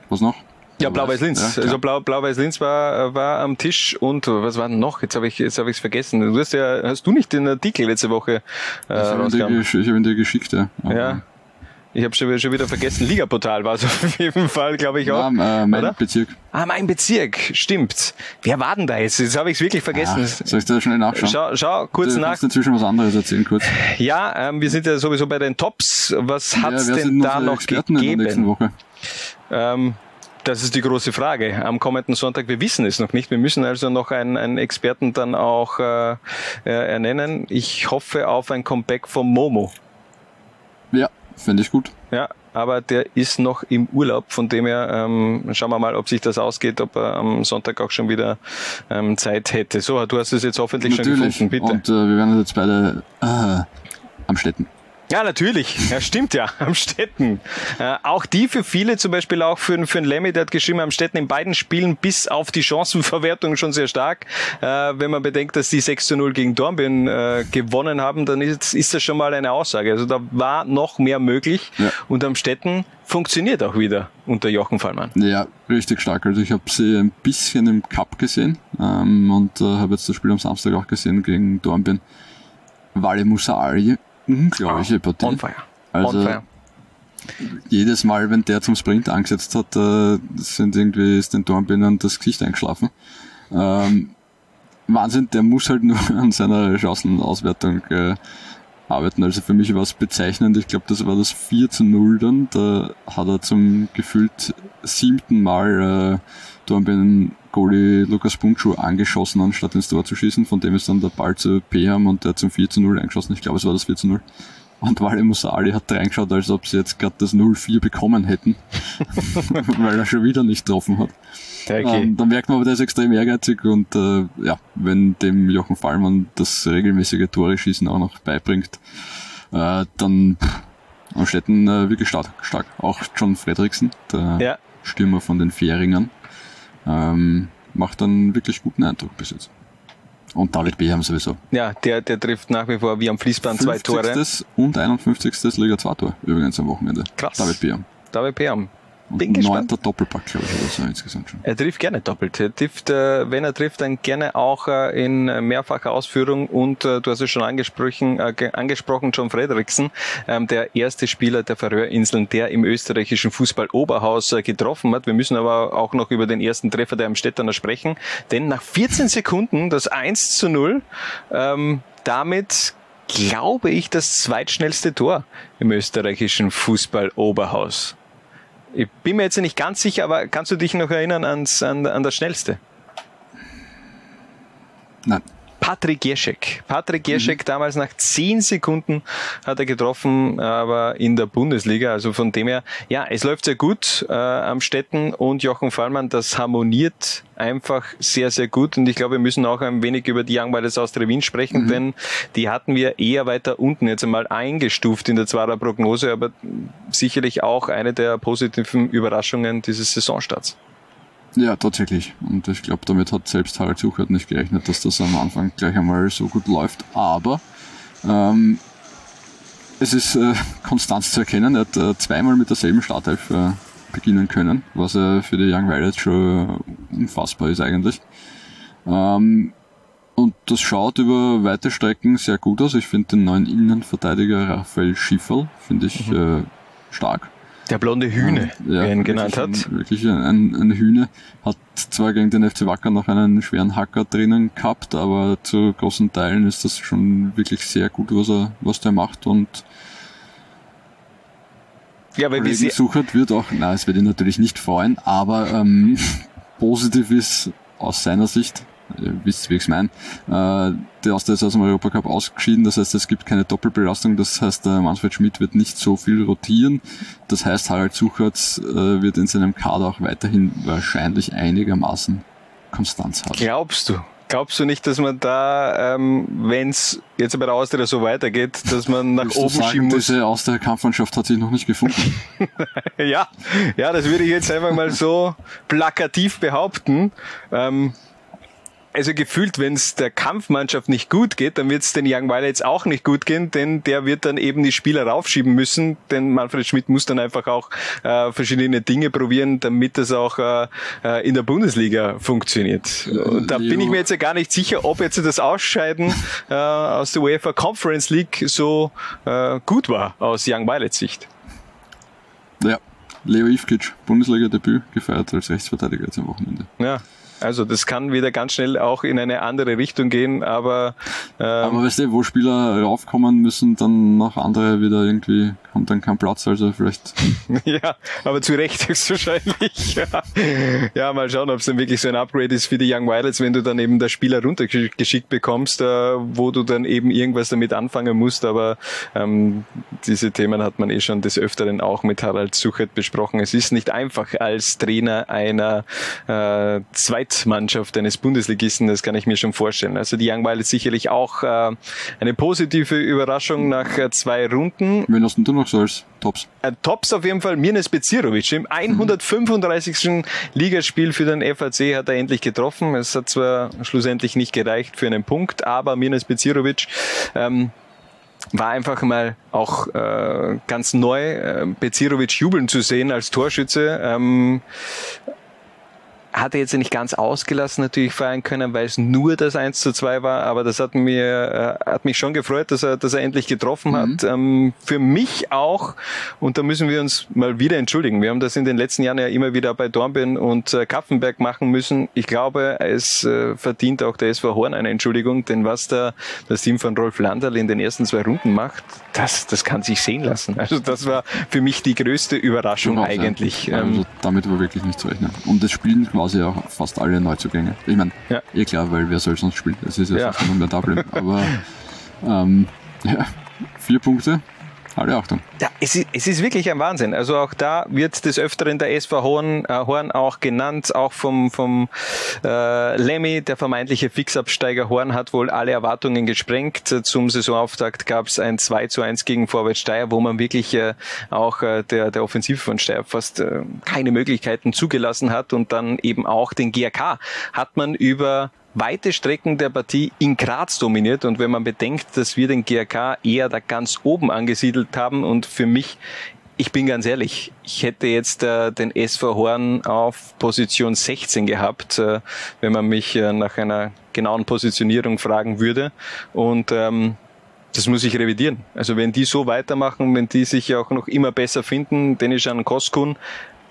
S2: was noch?
S1: Ja, Blau-Weiß Linz.
S2: Ja,
S1: also Blau, Blau-Weiß Linz war, war am Tisch und was war denn noch? Jetzt habe ich es vergessen. Du hast ja hast du nicht den Artikel letzte Woche äh,
S2: ich habe ihn, hab ihn dir geschickt, ja. Aber-
S1: Ja. Ich habe schon, schon wieder vergessen. Ligaportal war es auf jeden Fall, glaube ich auch.
S2: Ja, äh, mein
S1: oder?
S2: Bezirk.
S1: Ah, mein Bezirk, stimmt. Wer war denn da jetzt? Jetzt habe ich es wirklich vergessen.
S2: Ah, soll ich da schnell nachschauen?
S1: Schau, schau kurz
S2: du
S1: nach.
S2: kannst inzwischen was anderes erzählen, kurz.
S1: Ja, ähm, wir sind ja sowieso bei den Tops. Was hat's
S2: ja, wer sind
S1: denn da noch
S2: Experten in der nächsten
S1: gegeben?
S2: Woche?
S1: Ähm, das ist die große Frage. Am kommenden Sonntag, wir wissen es noch nicht. Wir müssen also noch einen, einen Experten dann auch äh, äh, ernennen. Ich hoffe auf ein Comeback vom Momo.
S2: Ja, finde ich gut.
S1: Ja, aber der ist noch im Urlaub, von dem her ähm, schauen wir mal, ob sich das ausgeht, ob er am Sonntag auch schon wieder ähm, Zeit hätte. So, du hast es jetzt hoffentlich schon
S2: Natürlich.
S1: gefunden, bitte.
S2: Und äh, wir werden jetzt beide äh, am Städten.
S1: Ja, natürlich. Ja, stimmt ja. Am Städten. Äh, auch die für viele, zum Beispiel auch für, für einen Lemmy, der hat geschrieben, am Städten in beiden Spielen bis auf die Chancenverwertung schon sehr stark. Äh, wenn man bedenkt, dass die 6 zu 0 gegen Dornbirn äh, gewonnen haben, dann ist, ist das schon mal eine Aussage. Also da war noch mehr möglich.
S2: Ja.
S1: Und am Städten funktioniert auch wieder unter Jochen Fallmann.
S2: Ja, richtig stark. Also ich habe sie ein bisschen im Cup gesehen ähm, und äh, habe jetzt das Spiel am Samstag auch gesehen gegen Dornbirn. Wale Musari, unglaubliche Partie.
S1: On fire.
S2: Also
S1: On fire.
S2: jedes Mal, wenn der zum Sprint angesetzt hat, äh, sind irgendwie ist den Dornbirnern das Gesicht eingeschlafen. Ähm, Wahnsinn, der muss halt nur an seiner Chancenauswertung äh, arbeiten. Also für mich war es bezeichnend. Ich glaube, das war das 4 zu 0 dann. Da hat er zum gefühlt siebten Mal äh, Dornbirn Goalie Lukas Bunchu angeschossen, anstatt ins Tor zu schießen. Von dem ist dann der Ball zu Peham und der zum 4 zu 0 eingeschossen. Ich glaube, es war das 4 zu 0. Und Wale Musali hat reingeschaut, als ob sie jetzt gerade das 0-4 bekommen hätten, weil er schon wieder nicht getroffen hat.
S1: Okay.
S2: Ähm, dann merkt man aber, der ist extrem ehrgeizig und äh, ja, wenn dem Jochen Fallmann das regelmäßige Tore schießen auch noch beibringt, äh, dann pff, am Städten äh, wirklich stark, stark. Auch John Fredriksen, der
S1: Ja.
S2: Stürmer von den Färingern, ähm, macht einen wirklich guten Eindruck bis jetzt. Und David Beham sowieso.
S1: Ja, der, der trifft nach wie vor wie am Fließband zwei Tore.
S2: 50. und 51. Liga 2 Tor übrigens am Wochenende.
S1: Krass.
S2: David Beham.
S1: David Beham. Bin gespannt.
S2: neunter Doppelpack, glaube ich, oder so insgesamt schon.
S1: Er trifft gerne doppelt. Er trifft, äh, wenn er trifft, dann gerne auch äh, in mehrfacher Ausführung. Und äh, du hast es schon angesprochen, äh, ge- angesprochen, John Frederiksen, ähm, der erste Spieler der Färöerinseln, der im österreichischen Fußball Oberhaus äh, getroffen hat. Wir müssen aber auch noch über den ersten Treffer der Amstetterner sprechen, denn nach 14 Sekunden das 1 zu 0, ähm, damit glaube ich das zweitschnellste Tor im österreichischen Fußball Oberhaus. Ich bin mir jetzt nicht ganz sicher, aber kannst du dich noch erinnern ans, an, an das Schnellste?
S2: Nein.
S1: Patrick Jeschek. Patrick Jeschek damals nach zehn Sekunden hat er getroffen, aber in der Bundesliga. Also von dem her, ja, es läuft sehr gut äh, am Städten und Jochen Fallmann, das harmoniert einfach sehr, sehr gut. Und ich glaube, wir müssen auch ein wenig über die Young Wilders Austria Wien sprechen, denn die hatten wir eher weiter unten jetzt einmal eingestuft in der Zwarer Prognose, aber sicherlich auch eine der positiven Überraschungen dieses Saisonstarts.
S2: Ja, tatsächlich. Und ich glaube, damit hat selbst Harald Suchert nicht gerechnet, dass das am Anfang gleich einmal so gut läuft. Aber ähm, es ist äh, Konstanz zu erkennen. Er hat äh, zweimal mit derselben Startelf äh, beginnen können, was äh, für die Young Violets schon unfassbar ist eigentlich. Ähm, und das schaut über weite Strecken sehr gut aus. Ich finde den neuen Innenverteidiger Raphael Schifferl, finde ich äh, stark.
S1: Der blonde Hühne, wie er ihn genannt hat.
S2: ein- Wirklich ein, ein Hühne. Hat zwar gegen den FC Wacker noch einen schweren Hacker drinnen gehabt, aber zu großen Teilen ist das schon wirklich sehr gut, was er, was der macht und
S1: Ja, weil sie,
S2: Suchert wird auch, na, es wird ihn natürlich nicht freuen, aber ähm, positiv ist aus seiner Sicht, ihr wisst, wie ich es meine, äh, der Austria ist aus dem Europacup ausgeschieden, das heißt, es gibt keine Doppelbelastung, das heißt, der Manfred Schmidt wird nicht so viel rotieren, das heißt, Harald Suchert äh, wird in seinem Kader auch weiterhin wahrscheinlich einigermaßen Konstanz haben.
S1: glaubst du? Glaubst du nicht, dass man da, ähm, wenn es jetzt bei der Austria so weitergeht, dass man nach oben
S2: sagen,
S1: schieben muss?
S2: diese Austria-Kampfmannschaft hat sich noch nicht gefunden.
S1: Ja, ja, das würde ich jetzt einfach mal so plakativ behaupten. Ähm, also gefühlt, wenn es der Kampfmannschaft nicht gut geht, dann wird es den Young Violets auch nicht gut gehen, denn der wird dann eben die Spieler raufschieben müssen, denn Manfred Schmidt muss dann einfach auch äh, verschiedene Dinge probieren, damit das auch äh, äh, in der Bundesliga funktioniert. Und da bin ich mir jetzt ja gar nicht sicher, ob jetzt das Ausscheiden äh, aus der UEFA Conference League so äh, gut war aus Young Violets Sicht.
S2: ja, Leo Ivkic, Bundesliga-Debüt, gefeiert als Rechtsverteidiger jetzt am Wochenende.
S1: Ja, also das kann wieder ganz schnell auch in eine andere Richtung gehen, aber, ähm,
S2: Aber weißt du, wo Spieler raufkommen müssen, dann noch andere wieder irgendwie, haben dann keinen Platz, also vielleicht,
S1: ja, aber zu Recht höchstwahrscheinlich. ja. ja, mal schauen, ob es dann wirklich so ein Upgrade ist für die Young Violets, wenn du dann eben der Spieler runtergeschickt bekommst, äh, wo du dann eben irgendwas damit anfangen musst, aber ähm, diese Themen hat man eh schon des Öfteren auch mit Harald Suchert besprochen. Es ist nicht einfach als Trainer einer äh, Zweitmannschaft eines Bundesligisten, das kann ich mir schon vorstellen. Also die Young Violets sicherlich auch äh, eine positive Überraschung nach äh, zwei Runden.
S2: wen hast denn du noch so als Tops?
S1: Äh, Tops auf jeden Fall Mirnes Bezirovic. Im 135. Ligaspiel für den FAC hat er endlich getroffen. Es hat zwar schlussendlich nicht gereicht für einen Punkt, aber Mirnes Bezirovic ähm, war einfach mal auch äh, ganz neu, äh, Bezirovic jubeln zu sehen als Torschütze. Ähm, hatte jetzt nicht ganz ausgelassen natürlich feiern können, weil es nur das 1 zu 2 war, aber das hat mir äh, hat mich schon gefreut, dass er, dass er endlich getroffen hat. Ähm, für mich auch, und da müssen wir uns mal wieder entschuldigen. Wir haben das in den letzten Jahren ja immer wieder bei Dornbirn und äh, Kapfenberg machen müssen. Ich glaube, es äh, verdient auch der SV Horn eine Entschuldigung, denn was da das Team von Rolf Landerl in den ersten zwei Runden macht, das, das kann sich sehen lassen. Also das war für mich die größte Überraschung
S2: Überhaupt, ja.
S1: eigentlich. Ähm,
S2: Also damit war wirklich nicht zu rechnen. Und es spielen quasi auch fast alle Neuzugänge. Ich meine,
S1: Ja.
S2: eh klar, weil wer soll sonst spielen? Das ist ja,
S1: Ja.
S2: sonst nur mehr Dublin. Aber ähm, ja, vier Punkte, alle Achtung.
S1: Ja, es ist, es ist wirklich ein Wahnsinn. Also auch da wird des Öfteren der SV Horn, äh, Horn auch genannt, auch vom, vom äh, Lemmy, der vermeintliche Fixabsteiger Horn hat wohl alle Erwartungen gesprengt. Zum Saisonauftakt gab es ein 2 zu 1 gegen Vorwärts Steyr, wo man wirklich äh, auch äh, der, der Offensive von Steyr fast äh, keine Möglichkeiten zugelassen hat und dann eben auch den GRK hat man über weite Strecken der Partie in Graz dominiert. Und wenn man bedenkt, dass wir den GRK eher da ganz oben angesiedelt haben und für mich ich bin ganz ehrlich, ich hätte jetzt äh, den SV Horn auf Position 16 gehabt, äh, wenn man mich äh, nach einer genauen Positionierung fragen würde. Und ähm, das muss ich revidieren. Also wenn die so weitermachen, wenn die sich auch noch immer besser finden, Denishan Koskun,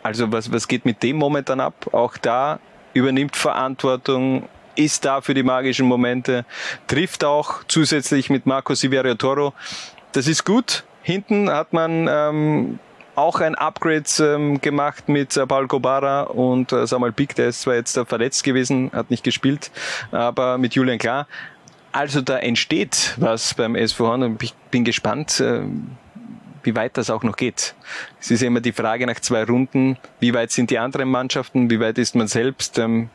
S1: also was, was geht mit dem momentan ab? Auch da übernimmt Verantwortung, ist da für die magischen Momente, trifft auch zusätzlich mit Marco Siverio Toro. Das ist gut. Hinten hat man ähm, auch ein Upgrade ähm, gemacht mit äh, Paul Kobara und äh, Samuel Pick, der ist zwar jetzt äh, verletzt gewesen, hat nicht gespielt, aber mit Julian Klar. Also da entsteht was beim SV Horn und ich bin gespannt, äh, wie weit das auch noch geht. Es ist immer die Frage nach zwei Runden, wie weit sind die anderen Mannschaften, wie weit ist man selbst. Ähm,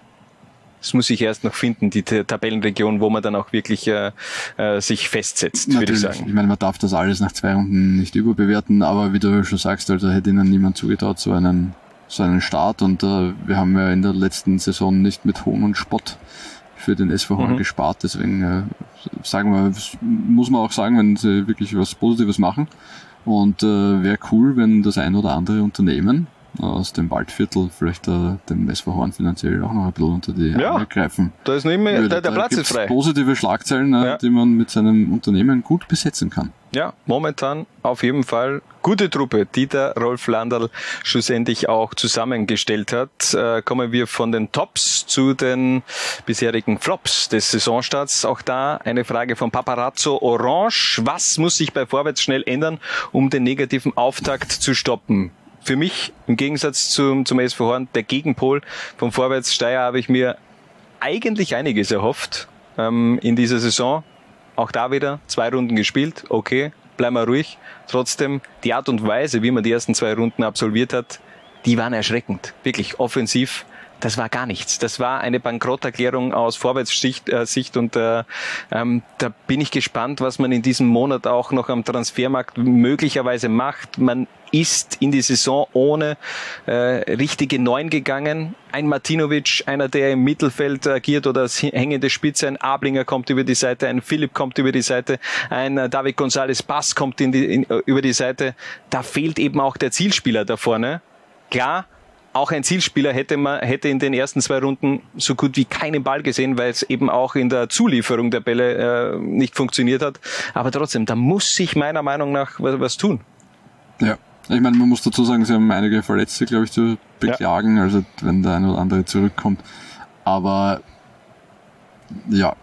S1: das muss ich erst noch finden, die Tabellenregion, wo man dann auch wirklich äh, äh, sich festsetzt, würde ich sagen.
S2: Ich meine, man darf das alles nach zwei Runden nicht überbewerten, aber wie du schon sagst, also hätte ihnen niemand zugetraut, so einen, so einen Start. Und äh, wir haben ja in der letzten Saison nicht mit Hohn und Spott für den SV Horn mhm. gespart. Deswegen äh, sagen wir, muss man auch sagen, wenn sie wirklich was Positives machen. Und äh, wäre cool, wenn das ein oder andere Unternehmen aus dem Waldviertel vielleicht äh, dem SV Horn finanziell auch noch ein bisschen unter die
S1: ja,
S2: Arme greifen.
S1: Da ist nicht mehr, der, der Platz ist frei.
S2: Positive Schlagzeilen, äh, ja. die man mit seinem Unternehmen gut besetzen kann.
S1: Ja, momentan auf jeden Fall gute Truppe, die der Rolf Landerl schlussendlich auch zusammengestellt hat. Äh, kommen wir von den Tops zu den bisherigen Flops des Saisonstarts. Auch da eine Frage von Paparazzo Orange. Was muss sich bei Vorwärts schnell ändern, um den negativen Auftakt zu stoppen? Für mich im Gegensatz zum, zum SV Horn der Gegenpol vom Vorwärts Steyr habe ich mir eigentlich einiges erhofft ähm, in dieser Saison. Auch da wieder zwei Runden gespielt, okay, bleiben wir ruhig. Trotzdem die Art und Weise, wie man die ersten zwei Runden absolviert hat, die waren erschreckend. Wirklich offensiv das war gar nichts. Das war eine Bankrotterklärung aus Vorwärtssicht äh, Sicht und äh, ähm, da bin ich gespannt, was man in diesem Monat auch noch am Transfermarkt möglicherweise macht. Man ist in die Saison ohne äh, richtige Neun gegangen. Ein Martinovic, einer, der im Mittelfeld agiert oder als hängende Spitze, ein Ablinger kommt über die Seite, ein Philipp kommt über die Seite, ein äh, David González Bass kommt in die, in, über die Seite. Da fehlt eben auch der Zielspieler da vorne. Klar, auch ein Zielspieler hätte man hätte in den ersten zwei Runden so gut wie keinen Ball gesehen, weil es eben auch in der Zulieferung der Bälle äh, nicht funktioniert hat. Aber trotzdem, da muss sich meiner Meinung nach was, was tun.
S2: Ja. Ich meine, man muss dazu sagen, sie haben einige Verletzte, glaube ich, zu beklagen, ja. also wenn der eine oder andere zurückkommt. Aber ja,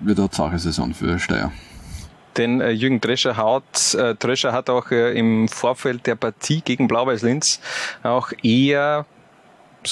S2: wird eine zahre Saison für Steyr.
S1: Denn äh, Jürgen Drescher hat, äh, hat auch äh, im Vorfeld der Partie gegen Blau-Weiß-Linz auch eher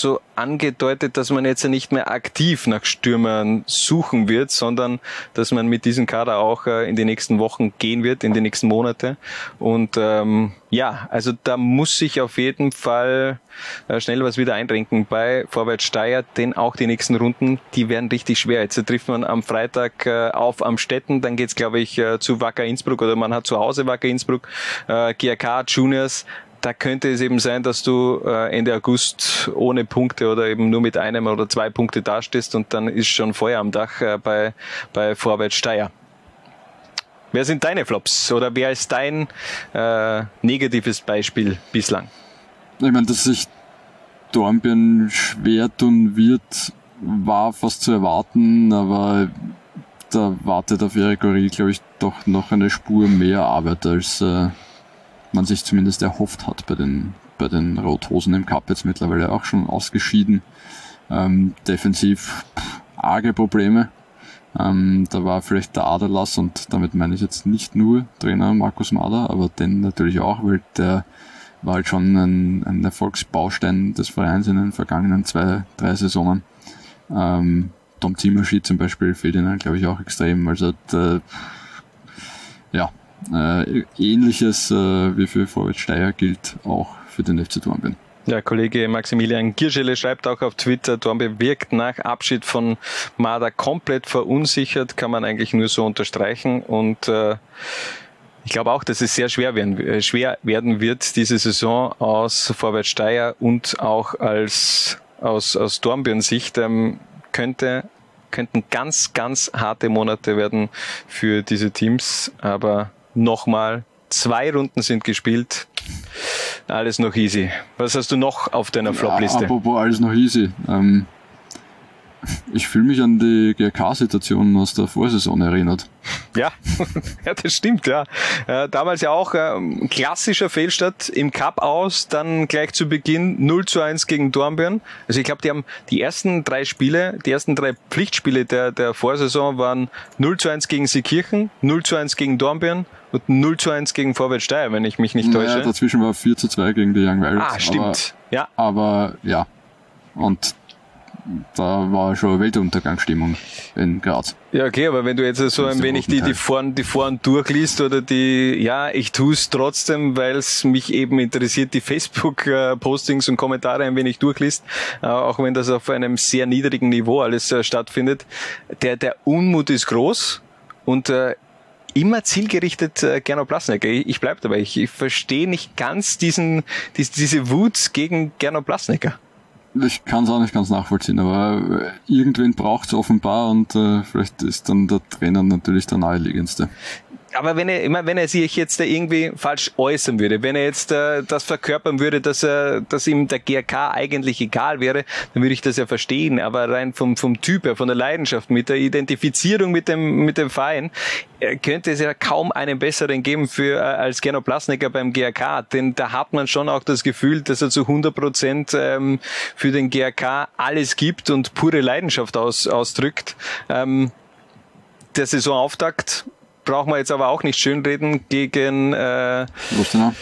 S1: so angedeutet, dass man jetzt ja nicht mehr aktiv nach Stürmern suchen wird, sondern dass man mit diesem Kader auch äh, in die nächsten Wochen gehen wird, in die nächsten Monate. Und ähm, ja, also da muss sich auf jeden Fall äh, schnell was wieder einrenken bei Vorwärts Steyr, denn auch die nächsten Runden, die werden richtig schwer. Jetzt trifft man am Freitag äh, auf am Städten, dann geht's glaube ich zu Wacker Innsbruck oder man hat zu Hause Wacker Innsbruck, äh, GRK Juniors, da könnte es eben sein, dass du äh, Ende August ohne Punkte oder eben nur mit einem oder zwei Punkte dastehst und dann ist schon Feuer am Dach äh, bei, bei Vorwärts Steyr. Wer sind deine Flops oder wer ist dein äh, negatives Beispiel bislang?
S2: Ich meine, dass sich Dornbirn schwer tun wird, war fast zu erwarten, aber da wartet auf Erik Ori, glaube ich, doch noch eine Spur mehr Arbeit als äh, man sich zumindest erhofft hat bei den, bei den Rothosen im Cup jetzt mittlerweile auch schon ausgeschieden. Ähm, defensiv pff, arge Probleme. Ähm, da war vielleicht der Aderlass und damit meine ich jetzt nicht nur Trainer Markus Mader, aber den natürlich auch, weil der war halt schon ein, ein Erfolgsbaustein des Vereins in den vergangenen zwei, drei Saisonen. Ähm, Tom Zimmerschied zum Beispiel fehlt ihnen, glaube ich, auch extrem. Also der, ja, äh, Ähnliches äh, wie für Vorwärts Steyr gilt auch für den FC Dornbirn.
S1: Ja, Kollege Maximilian Gierschele schreibt auch auf Twitter, Dornbirn wirkt nach Abschied von Marder komplett verunsichert, kann man eigentlich nur so unterstreichen und äh, ich glaube auch, dass es sehr schwer werden, äh, schwer werden wird, diese Saison aus Vorwärts Steyr und auch als aus, aus Dornbirn Sicht ähm, könnte könnten ganz, ganz harte Monate werden für diese Teams. Aber nochmal, zwei Runden sind gespielt. Alles noch easy. Was hast du noch auf deiner Flopliste?
S2: Apropos alles noch easy. Ähm, ich fühle mich an die GRK-Situation aus der Vorsaison erinnert.
S1: Ja, ja das stimmt, ja. Äh, damals ja auch ähm, klassischer Fehlstart im Cup aus, dann gleich zu Beginn 0 zu 1 gegen Dornbirn. Also ich glaube, die haben die ersten drei Spiele, die ersten drei Pflichtspiele der, der Vorsaison waren 0 zu 1 gegen Seekirchen, 0 zu 1 gegen Dornbirn und 0 zu 1 gegen Vorwärts Steyr, wenn ich mich nicht täusche.
S2: Naja, dazwischen war 4 zu 2 gegen die Young Violets.
S1: Ah, stimmt.
S2: Aber,
S1: ja.
S2: Aber ja. Und da war schon Weltuntergangsstimmung in Graz.
S1: Ja, okay, aber wenn du jetzt so ein wenig die, die Foren, die Foren durchliest oder die, ja, ich tue es trotzdem, weil es mich eben interessiert, die Facebook-Postings und Kommentare ein wenig durchliest, äh, auch wenn das auf einem sehr niedrigen Niveau alles äh, stattfindet. Der, der Unmut ist groß und äh, immer zielgerichtet äh, Gernot Plasnecker. Ich, ich bleib dabei. Ich, ich verstehe nicht ganz diesen, dies, diese Wut gegen Gernot Plasnecker
S2: ich kann es auch nicht ganz nachvollziehen, aber äh, irgendwen braucht es offenbar und äh, vielleicht ist dann der Trainer natürlich der naheliegendste
S1: aber wenn er, immer wenn er sich jetzt da irgendwie falsch äußern würde, wenn er jetzt äh, das verkörpern würde, dass er, dass ihm der GRK eigentlich egal wäre, dann würde ich das ja verstehen. Aber rein vom, vom Typ her, von der Leidenschaft, mit der Identifizierung mit dem, mit dem Verein, äh, könnte es ja kaum einen besseren geben für, äh, als Gernot Plasnecker beim GRK. Denn da hat man schon auch das Gefühl, dass er zu 100 Prozent ähm, für den GRK alles gibt und pure Leidenschaft aus, ausdrückt. Ähm, der Saisonauftakt brauchen wir jetzt aber auch nicht schönreden. Gegen äh, Lustenau.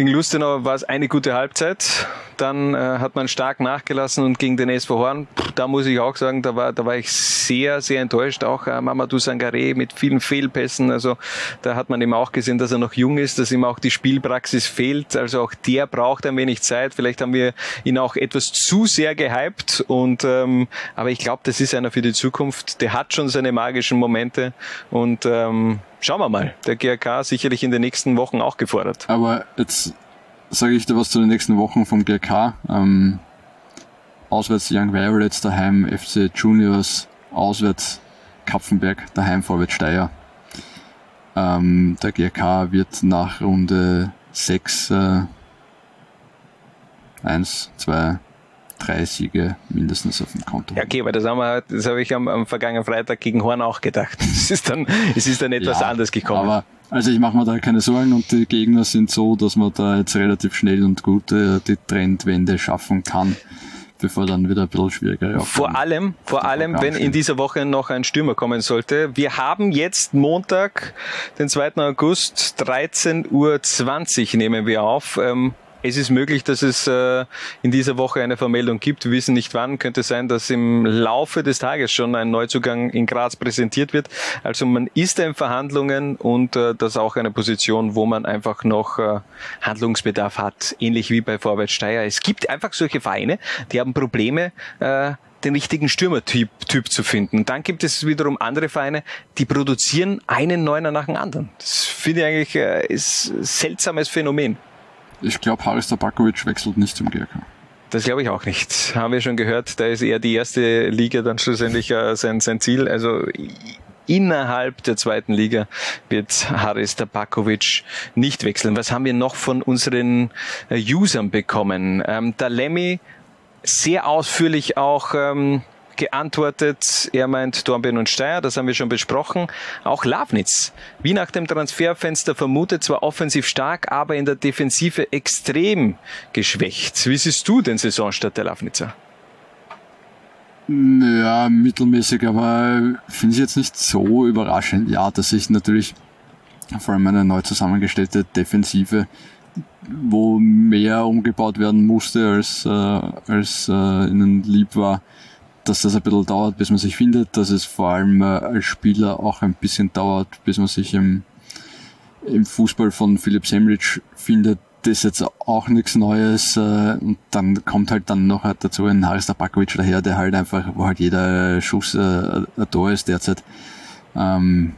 S1: Gegen Lustenau war es eine gute Halbzeit. Dann äh, hat man stark nachgelassen und gegen den SV Horn, da muss ich auch sagen, da war, da war ich sehr, sehr enttäuscht. Auch äh, Mamadou Sangare mit vielen Fehlpässen. Also da hat man eben auch gesehen, dass er noch jung ist, dass ihm auch die Spielpraxis fehlt. Also auch der braucht ein wenig Zeit. Vielleicht haben wir ihn auch etwas zu sehr gehypt. Und ähm, aber ich glaube, das ist einer für die Zukunft. Der hat schon seine magischen Momente und ähm, schauen wir mal. Der GRK sicherlich in den nächsten Wochen auch gefordert.
S2: Aber jetzt sage ich dir was zu den nächsten Wochen vom GRK. Ähm, auswärts Young Violets, daheim FC Juniors, auswärts Kapfenberg, daheim Vorwärts Steyr. Ähm, der GRK wird nach Runde 6 äh, 1, 2, drei Siege mindestens auf dem Konto.
S1: Ja, okay, aber das haben wir, das habe ich am, am vergangenen Freitag gegen Horn auch gedacht. Es ist dann, es ist dann etwas ja, anders gekommen.
S2: Aber also ich mache mir da keine Sorgen und die Gegner sind so, dass man da jetzt relativ schnell und gut äh, die Trendwende schaffen kann bevor dann wieder ein bisschen schwieriger
S1: Vor allem, vor allem, wenn in dieser Woche noch ein Stürmer kommen sollte. Wir haben jetzt Montag, den 2. August, 13.20 Uhr nehmen wir auf. Ähm, es ist möglich, dass es äh, in dieser Woche eine Vermeldung gibt. Wir wissen nicht wann. Könnte sein, dass im Laufe des Tages schon ein Neuzugang in Graz präsentiert wird. Also man ist in Verhandlungen und äh, das ist auch eine Position, wo man einfach noch äh, Handlungsbedarf hat. Ähnlich wie bei Vorwärts Steyr. Es gibt einfach solche Vereine, die haben Probleme, äh, den richtigen Stürmertyp typ zu finden. dann gibt es wiederum andere Vereine, die produzieren einen Neuner nach dem anderen. Das finde ich eigentlich äh, ist ein seltsames Phänomen.
S2: Ich glaube, Haris Tabakovic wechselt nicht zum GRK.
S1: Das glaube ich auch nicht. Haben wir schon gehört. Da ist eher die erste Liga dann schlussendlich äh, sein, sein Ziel. Also innerhalb der zweiten Liga wird Haris Tabakovic nicht wechseln. Was haben wir noch von unseren äh, Usern bekommen? Ähm, Lemmy sehr ausführlich auch ähm, geantwortet. Er meint Dornbirn und Steyr, das haben wir schon besprochen. Auch Lavnitz, wie nach dem Transferfenster vermutet, zwar offensiv stark, aber in der Defensive extrem geschwächt. Wie siehst du den Saisonstart der Lavnitzer?
S2: Ja, mittelmäßig, aber finde ich jetzt nicht so überraschend. Ja, dass ich natürlich vor allem eine neu zusammengestellte Defensive, wo mehr umgebaut werden musste, als, äh, als äh, ihnen lieb war, dass das ein bisschen dauert, bis man sich findet, dass es vor allem äh, als Spieler auch ein bisschen dauert, bis man sich im, im Fußball von Philipp Semrich findet. Das ist jetzt auch nichts Neues. Äh, und dann kommt halt dann noch halt dazu ein Haris Tabakovic daher, der halt einfach, wo halt jeder Schuss äh, ein Tor ist derzeit. Ähm,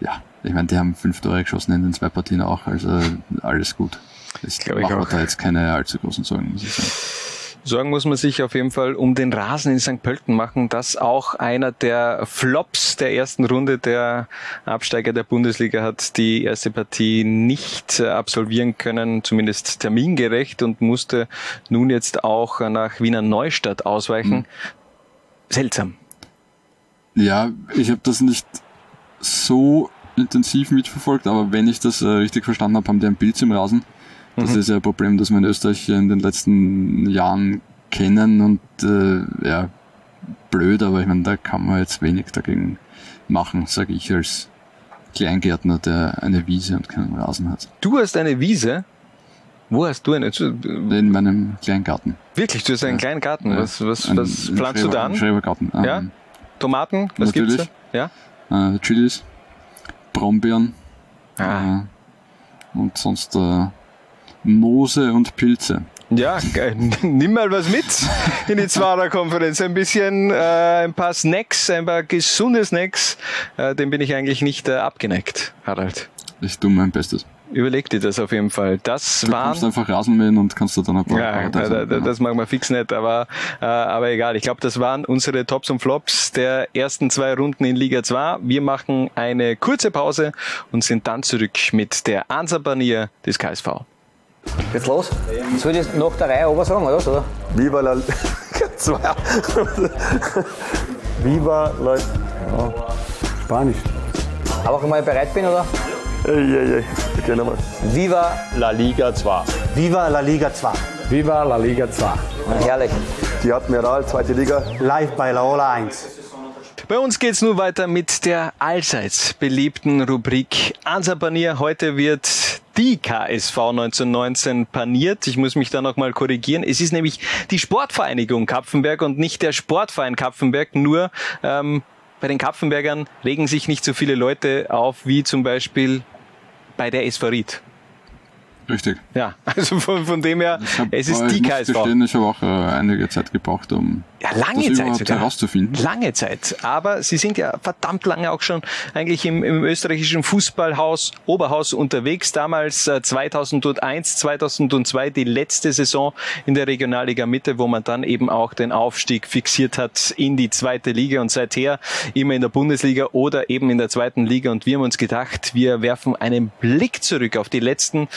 S2: ja, ich meine, die haben fünf Tore geschossen in den zwei Partien auch, also alles gut. Ich glaube, ich mache da jetzt keine allzu großen Sorgen, muss ich sagen.
S1: Sorgen muss man sich auf jeden Fall um den Rasen in St. Pölten machen, dass auch einer der Flops der ersten Runde der Absteiger der Bundesliga hat die erste Partie nicht absolvieren können, zumindest termingerecht und musste nun jetzt auch nach Wiener Neustadt ausweichen. Mhm. Seltsam.
S2: Ja, ich habe das nicht so intensiv mitverfolgt, aber wenn ich das äh, richtig verstanden habe, haben die ein Pilz im Rasen. Das mhm. ist ja ein Problem, das wir in Österreich in den letzten Jahren kennen und äh, ja, blöd, aber ich meine, da kann man jetzt wenig dagegen machen, sage ich als Kleingärtner, der eine Wiese und keinen Rasen hat.
S1: Du hast eine Wiese? Wo hast du eine?
S2: In meinem kleinen Garten.
S1: Wirklich, du hast einen ja. kleinen Garten. Was, was, was pflanzt du da an?
S2: Schrebergarten.
S1: Ja? Ähm, Tomaten? Was
S2: Natürlich.
S1: gibt's da?
S2: Ja? Äh, Chilis, Brombeeren ah. äh, und sonst äh, Moose und Pilze.
S1: Ja, nimm mal was mit in die Zwarer-Konferenz. Ein bisschen, äh, ein paar Snacks, ein paar gesunde Snacks. Äh, dem bin ich eigentlich nicht äh, abgeneigt, Harald.
S2: Ich tue mein Bestes.
S1: Überleg dir das auf jeden Fall. Das
S2: du
S1: waren.
S2: kannst einfach Rasenmähen und kannst du dann ein paar.
S1: Ja, da, da, da, das mag man fix nicht, aber, äh, aber egal. Ich glaube, das waren unsere Tops und Flops der ersten zwei Runden in Liga 2. Wir machen eine kurze Pause und sind dann zurück mit der Ansabanier des KSV.
S4: Geht's los? Soll ich nach der Reihe oben sagen, oder? oder?
S5: Viva la Liga 2. Viva la. Ja. Spanisch.
S4: Aber ich mal bereit bin, oder?
S5: Ey, ey, ey. Okay, nochmal.
S4: Viva
S6: La Liga 2.
S7: Viva la Liga 2.
S8: Viva la Liga 2.
S4: Na, herrlich.
S5: Die Admiral, zweite Liga.
S7: Live bei Laola 1.
S1: Bei uns geht's nun weiter mit der allseits beliebten Rubrik Ansa Panier. Heute wird die KSV 1919 paniert. Ich muss mich da nochmal korrigieren. Es ist nämlich die Sportvereinigung Kapfenberg und nicht der Sportverein Kapfenberg. Nur ähm, bei den Kapfenbergern regen sich nicht so viele Leute auf wie zum Beispiel bei der SV.
S2: Richtig.
S1: Ja, also von, von dem her,
S2: hab,
S1: es ist die.
S2: Gestehen, ich habe auch äh, einige Zeit gebraucht, um
S1: ja, lange
S2: das
S1: Zeit sogar.
S2: herauszufinden.
S1: Lange Zeit. Aber Sie sind ja verdammt lange auch schon eigentlich im, im österreichischen Fußballhaus, Oberhaus unterwegs. Damals äh, 2001, 2002 die letzte Saison in der Regionalliga Mitte, wo man dann eben auch den Aufstieg fixiert hat in die zweite Liga und seither immer in der Bundesliga oder eben in der zweiten Liga. Und wir haben uns gedacht, wir werfen einen Blick zurück auf die letzten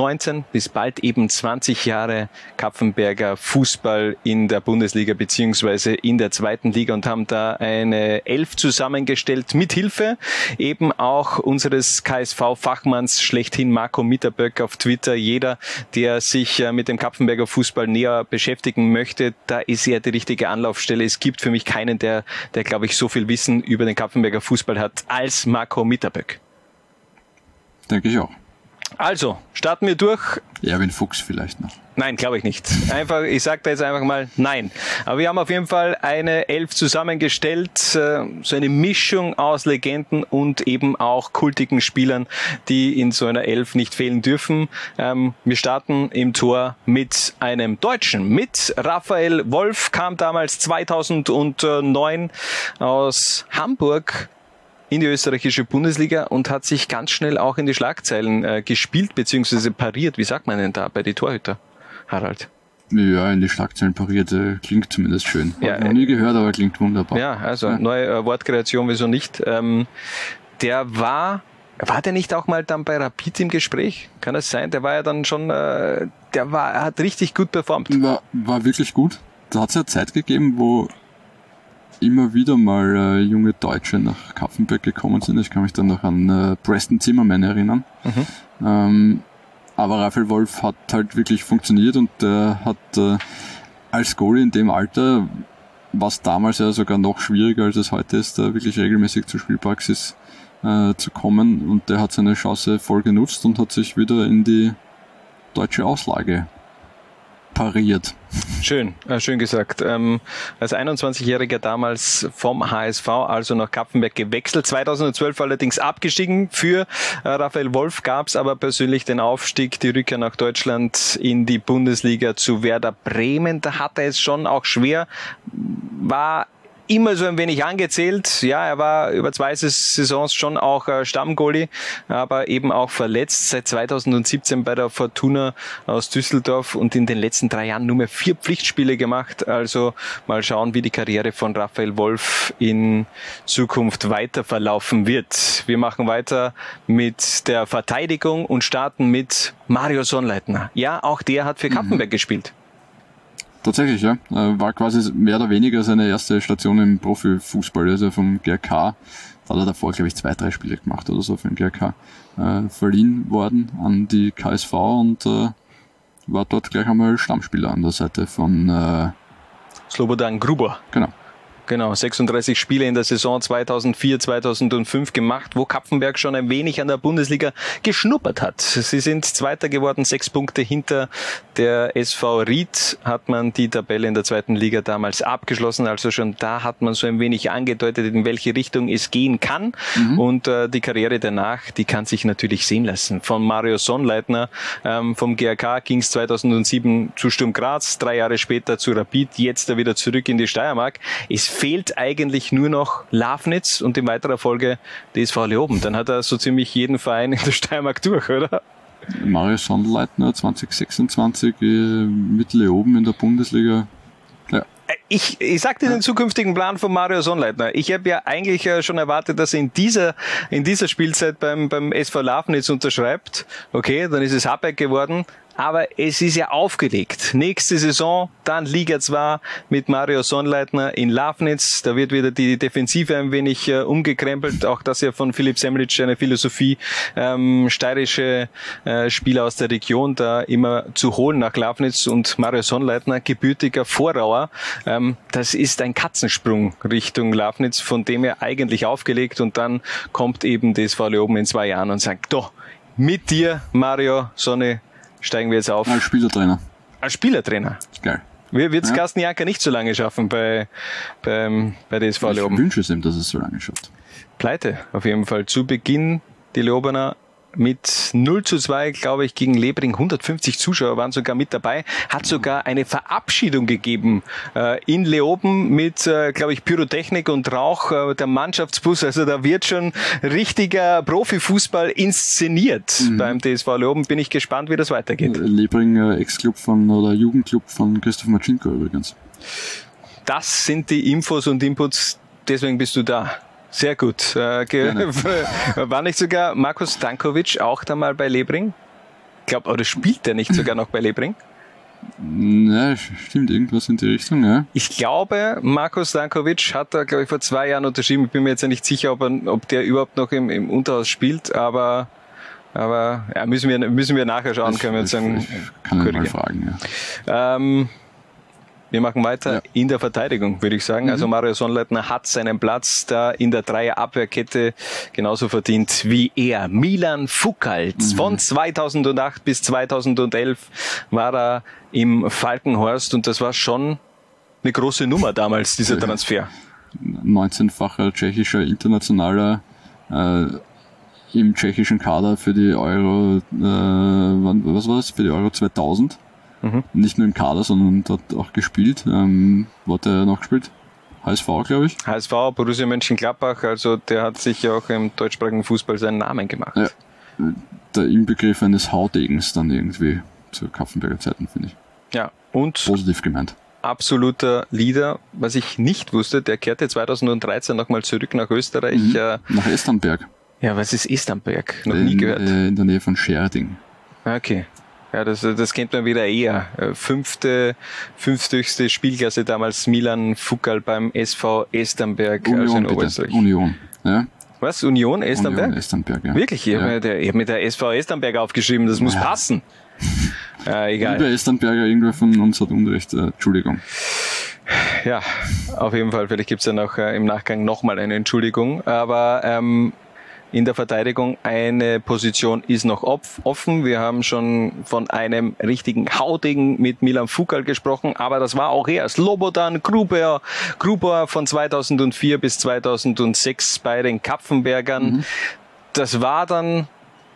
S1: 19 bis bald eben 20 Jahre Kapfenberger Fußball in der Bundesliga beziehungsweise in der zweiten Liga und haben da eine Elf zusammengestellt mit Hilfe eben auch unseres KSV-Fachmanns schlechthin Marco Mitterböck auf Twitter. Jeder, der sich äh, mit dem Kapfenberger Fußball näher beschäftigen möchte, da ist er die richtige Anlaufstelle. Es gibt für mich keinen, der, der glaube ich, so viel Wissen über den Kapfenberger Fußball hat als Marco Mitterböck.
S2: Denke ich auch.
S1: Also, starten wir durch.
S2: Erwin Fuchs vielleicht noch.
S1: Nein, glaube ich nicht. Einfach, ich sage da jetzt einfach mal nein. Aber wir haben auf jeden Fall eine Elf zusammengestellt, äh, so eine Mischung aus Legenden und eben auch kultigen Spielern, die in so einer Elf nicht fehlen dürfen. Ähm, wir starten im Tor mit einem Deutschen, mit Raphael Wolf, kam damals 2009 aus Hamburg in die österreichische Bundesliga und hat sich ganz schnell auch in die Schlagzeilen äh, gespielt bzw. pariert. Wie sagt man denn da bei die Torhüter, Harald?
S2: Ja, in die Schlagzeilen pariert, äh, klingt zumindest schön. Ja, Hab noch nie gehört, aber klingt wunderbar.
S1: Ja, also ja. neue äh, Wortkreation, wieso nicht? Ähm, der war war der nicht auch mal dann bei Rapid im Gespräch? Kann das sein? Der war ja dann schon, äh, der war, hat richtig gut performt.
S2: War, war wirklich gut. Da hat es ja Zeit gegeben, wo immer wieder mal äh, junge Deutsche nach Kaffenberg gekommen sind. Ich kann mich dann noch an äh, Preston Zimmerman erinnern. Mhm. Ähm, aber Raphael Wolf hat halt wirklich funktioniert und äh, hat äh, als Goalie in dem Alter, was damals ja sogar noch schwieriger als es heute ist, da wirklich regelmäßig zur Spielpraxis äh, zu kommen. Und der hat seine Chance voll genutzt und hat sich wieder in die deutsche Auslage pariert.
S1: Schön, äh, schön gesagt. Ähm, als 21-Jähriger damals vom HSV, also nach Kapfenberg gewechselt, 2012 allerdings abgestiegen. Für äh, Raphael Wolf gab es aber persönlich den Aufstieg, die Rückkehr nach Deutschland in die Bundesliga zu Werder Bremen. Da hat er es schon auch schwer, war immer so ein wenig angezählt. Ja, er war über zwei Saisons schon auch äh, Stammgoalie, aber eben auch verletzt. Seit 2017 bei der Fortuna aus Düsseldorf und in den letzten drei Jahren nur mehr vier Pflichtspiele gemacht. Also mal schauen, wie die Karriere von Raphael Wolf in Zukunft weiter verlaufen wird. Wir machen weiter mit der Verteidigung und starten mit Mario Sonnleitner. Ja, auch der hat für
S2: Mhm.
S1: Kappenberg gespielt.
S2: Tatsächlich, ja. Äh, War quasi mehr oder weniger seine erste Station im Profifußball, also vom GRK. Da hat er davor, glaube ich, zwei, drei Spiele gemacht oder so für den GRK. Äh, verliehen worden an die KSV und äh, war dort gleich einmal Stammspieler an der Seite von, äh,
S1: Slobodan Gruber.
S2: genau,
S1: Genau, 36 Spiele in der Saison 2004, 2005 gemacht, wo Kapfenberg schon ein wenig an der Bundesliga geschnuppert hat. Sie sind Zweiter geworden, sechs Punkte hinter der SV Ried hat man die Tabelle in der zweiten Liga damals abgeschlossen. Also schon da hat man so ein wenig angedeutet, in welche Richtung es gehen kann. Und äh, die Karriere danach, die kann sich natürlich sehen lassen. Von Mario Sonnleitner ähm, vom GRK ging es 2007 zu Sturm Graz, drei Jahre später zu Rapid, jetzt da wieder zurück in die Steiermark. Es fehlt eigentlich nur noch Lafnitz und in weiterer Folge die SV Leoben. Dann hat er so ziemlich jeden Verein in der Steiermark durch, oder?
S2: Mario Sonnleitner 2026 äh, mit Leoben in der Bundesliga. Ja,
S1: Ich, ich sagte den zukünftigen Plan von Mario Sonnleitner. Ich habe ja eigentlich äh, schon erwartet, dass er in dieser, in dieser Spielzeit beim, beim SV Lafnitz unterschreibt. Okay, dann ist es Habeck geworden. Aber es ist ja aufgelegt. Nächste Saison, dann Liga 2 mit Mario Sonnleitner in Lafnitz. Da wird wieder die Defensive ein wenig äh, umgekrempelt. Auch das ja von Philipp Semlitsch eine Philosophie, ähm, steirische äh, Spieler aus der Region da immer zu holen nach Lafnitz und Mario Sonnleitner, gebürtiger Vorrauer. Ähm, das ist ein Katzensprung Richtung Lafnitz, von dem er eigentlich aufgelegt und dann kommt eben das VW oben in zwei Jahren und sagt, doch, mit dir, Mario Sonne, steigen wir jetzt auf.
S2: als Spielertrainer.
S1: Als Spielertrainer.
S2: Geil.
S1: Wir wird's
S2: Ja.
S1: Carsten Janker nicht so lange schaffen bei, beim, bei DSV
S2: Ich
S1: Leoben.
S2: wünsche es ihm, dass es so lange schafft.
S1: Pleite, auf jeden Fall. Zu Beginn die Leobener mit 0 zu 2, glaube ich, gegen Lebring. 150 Zuschauer waren sogar mit dabei. Hat sogar eine Verabschiedung gegeben äh, in Leoben mit, äh, glaube ich, Pyrotechnik und Rauch. Äh, der Mannschaftsbus, also da wird schon richtiger Profifußball inszeniert beim DSV Leoben. Bin ich gespannt, wie das weitergeht.
S2: Lebring, äh, Ex-Club von, oder Jugendclub von Christoph Maczynko übrigens.
S1: Das sind die Infos und Inputs, deswegen bist du da. Sehr gut. Äh, War nicht sogar Markus Dankovic auch da mal bei Lebring? Ich glaube, oder spielt der nicht sogar noch bei Lebring?
S2: Ne, stimmt, irgendwas in die Richtung, ja.
S1: Ich glaube, Markus Dankovic hat da, glaube ich, vor zwei Jahren unterschrieben. Ich bin mir jetzt ja nicht sicher, ob, er, ob der überhaupt noch im, im Unterhaus spielt, aber, aber ja, müssen, wir, müssen wir nachher schauen, können wir uns sagen.
S2: ich kann ihn mal fragen, ja.
S1: Ähm, wir machen weiter
S2: Ja.
S1: in der Verteidigung, würde ich sagen. Also Mario Sonnleitner hat seinen Platz da in der Dreierabwehrkette genauso verdient wie er. Milan Foucault. Von 2008 bis 2011 war er im Falkenhorst und das war schon eine große Nummer damals, dieser. Transfer.
S2: 19-facher tschechischer Internationaler äh, im tschechischen Kader für die Euro, äh, was war das? Für die Euro 2000.
S1: Mhm.
S2: Nicht nur im Kader, sondern dort auch gespielt. Ähm, wo hat er noch gespielt? HSV, glaube ich.
S1: HSV, Borussia Mönchengladbach, also der hat sich ja auch im deutschsprachigen Fußball seinen Namen gemacht.
S2: Ja. Der Inbegriff eines Haudegens dann irgendwie zu Kaffenberger Zeiten, finde ich.
S1: ja. Und
S2: Positiv gemeint.
S1: absoluter Leader. Was ich nicht wusste, der kehrte 2013 nochmal zurück nach Österreich.
S2: Mhm.
S1: Äh,
S2: Nach Esternberg.
S1: ja, was ist Esternberg? Noch nie
S2: in,
S1: gehört.
S2: Äh, in der Nähe von Scherding.
S1: Okay. Ja, das, das kennt man wieder eher. Äh, Fünfte, fünfthöchste Spielklasse damals Milan Foucault beim SV Esternberg, also in
S2: Union.
S1: Oberösterreich.
S2: Union. Ja?
S1: Was? Union Esternberg?
S2: Union Esternberg, ja.
S1: Wirklich? Ich
S2: ja.
S1: habe mir, der- ich hab mir der SV Esternberg aufgeschrieben, das muss
S2: Ja.
S1: passen. Äh, egal.
S2: Lieber Esternberger, irgendwer von uns hat Unrecht. Äh, Entschuldigung.
S1: Ja, auf jeden Fall. Vielleicht gibt's ja noch äh, im Nachgang nochmal eine Entschuldigung. Aber ähm, in der Verteidigung eine Position ist noch off- offen. Wir haben schon von einem richtigen Hautigen mit Milan Foucault gesprochen, aber das war auch er. Slobodan Gruber, Gruber von 2004 bis 2006 bei den Kapfenbergern. Das war dann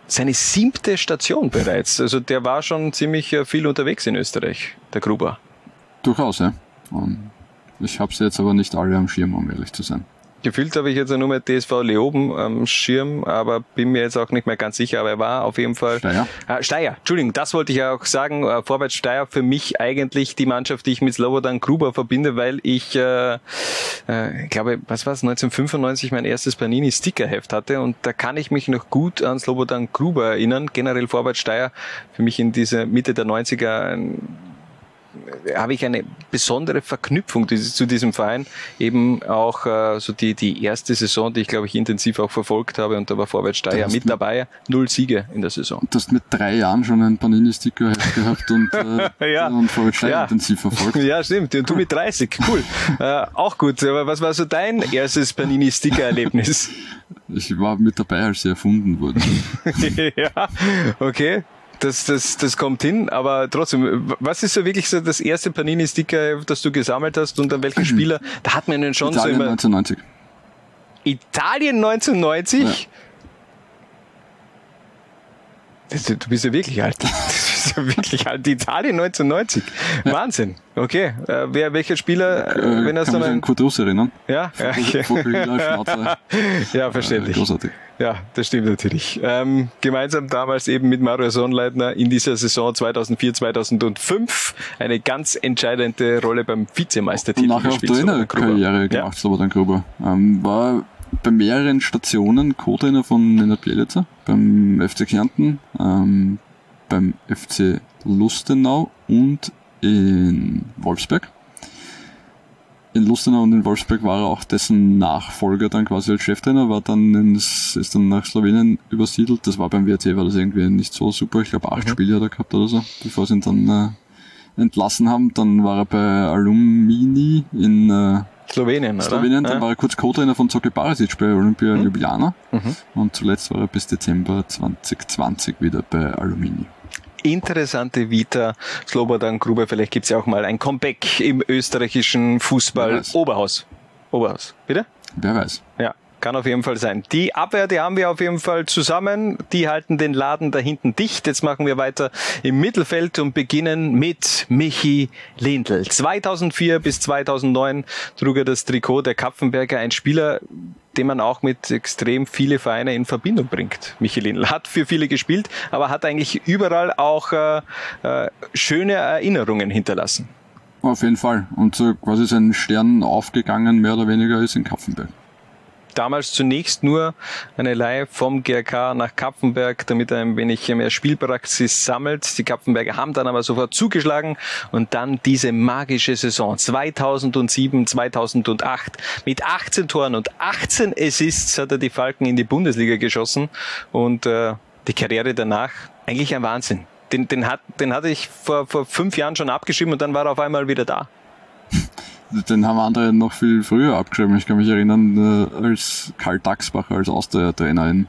S1: seine siebte Station bereits. Also der war schon ziemlich äh, viel unterwegs in Österreich, der Gruber.
S2: Durchaus, ja. Und Ich habe sie jetzt aber nicht alle am Schirm, um ehrlich zu sein.
S1: Gefühlt habe ich jetzt nur mit DSV Leoben am Schirm, aber bin mir jetzt auch nicht mehr ganz sicher. Aber er war auf jeden Fall.
S2: Steyr.
S1: Äh, Steyr, Entschuldigung, das wollte ich ja auch sagen. Äh, Vorwärts Steyr für mich eigentlich die Mannschaft, die ich mit Slobodan Gruber verbinde, weil ich äh, äh, glaube, was war es, 1995 mein erstes Panini-Stickerheft hatte und da kann ich mich noch gut an Slobodan Gruber erinnern. Generell Vorwärts Steyr für mich in diese Mitte der 90er ein habe ich eine besondere Verknüpfung zu diesem Verein. Eben auch äh, so die, die erste Saison, die ich glaube ich intensiv auch verfolgt habe und da war Vorwärts Steyr mit dabei. Null Siege in der Saison.
S2: Du hast mit drei Jahren schon einen Panini-Sticker gehabt und, äh,
S1: ja.
S2: und Vorwärts Steyr
S1: Ja.
S2: intensiv verfolgt.
S1: Ja, stimmt. Und du mit 30. Cool. äh, auch gut. Aber was war so dein erstes Panini-Sticker-Erlebnis?
S2: Ich war mit dabei, als sie erfunden wurden.
S1: ja, okay. Das, das, das kommt hin, aber trotzdem, was ist so wirklich so das erste Panini-Sticker, das du gesammelt hast und an welchen Spieler? Da hat man ihn schon
S2: Italien
S1: so immer.
S2: 1990.
S1: Italien 1990? Das, du bist ja wirklich alt. Ja wirklich alt. Italien 1990. Wahnsinn. Okay. Äh, wer, welcher Spieler,
S2: Äh,
S1: wenn er so einen,
S2: Kurt Russ erinnern.
S1: ja, ja, okay. Ja,
S2: Äh,
S1: verständlich.
S2: großartig.
S1: Ja, das stimmt natürlich. Ähm, gemeinsam damals eben mit Mario Sonnleitner in dieser Saison 2004, 2005 eine ganz entscheidende Rolle beim Vizemeistertitel
S2: nachher auch
S1: gespielt. Slobodan Gruber.
S2: Trainerkarriere
S1: Ja.
S2: gemacht, Slobodan Gruber. Ähm, war bei mehreren Stationen Co-Trainer von Nenad Bielica, beim FC Kärnten, ähm, beim FC Lustenau und in Wolfsberg. In Lustenau und in Wolfsberg war er auch dessen Nachfolger dann quasi als Cheftrainer, war dann ins, ist dann nach Slowenien übersiedelt. Das war beim WRC, war das irgendwie nicht so super. Ich glaube, acht Spiele hat er gehabt oder so, bevor sie ihn dann äh, entlassen haben. Dann war er bei Alumini in äh,
S1: Slowenien, oder?
S2: Slowenien. Dann
S1: ja.
S2: war er kurz Co-Trainer von Zoki Barisic bei Olympia
S1: Mhm.
S2: Ljubljana. Und zuletzt war er bis Dezember 2020 wieder bei Alumini.
S1: Interessante Vita. Slobodan Gruber, vielleicht gibt's ja auch mal ein Comeback im österreichischen Fußball. Oberhaus. Oberhaus. Bitte?
S2: Wer weiß.
S1: Ja, kann auf jeden Fall sein. Die Abwehr, die haben wir auf jeden Fall zusammen. Die halten den Laden da hinten dicht. Jetzt machen wir weiter im Mittelfeld und beginnen mit Michi Lindl. 2004 bis 2009 trug er das Trikot der Kapfenberger. Ein Spieler, den man auch mit extrem viele Vereine in Verbindung bringt. Michi Lindl hat für viele gespielt, aber hat eigentlich überall auch äh, äh, schöne Erinnerungen hinterlassen.
S2: Auf jeden Fall. Und so quasi sein Stern aufgegangen, mehr oder weniger, ist in Kapfenberg.
S1: Damals zunächst nur eine Leihe vom GRK nach Kapfenberg, damit er ein wenig mehr Spielpraxis sammelt. Die Kapfenberger haben dann aber sofort zugeschlagen und dann diese magische Saison 2007, 2008 mit 18 Toren und 18 Assists hat er die Falken in die Bundesliga geschossen und äh, die Karriere danach eigentlich ein Wahnsinn. Den, den, hat, den hatte ich vor, vor fünf Jahren schon abgeschrieben und dann war er auf einmal wieder da.
S2: Den haben andere noch viel früher abgeschrieben. Ich kann mich erinnern, äh, als Karl Dachsbacher als Austria-Trainer ihn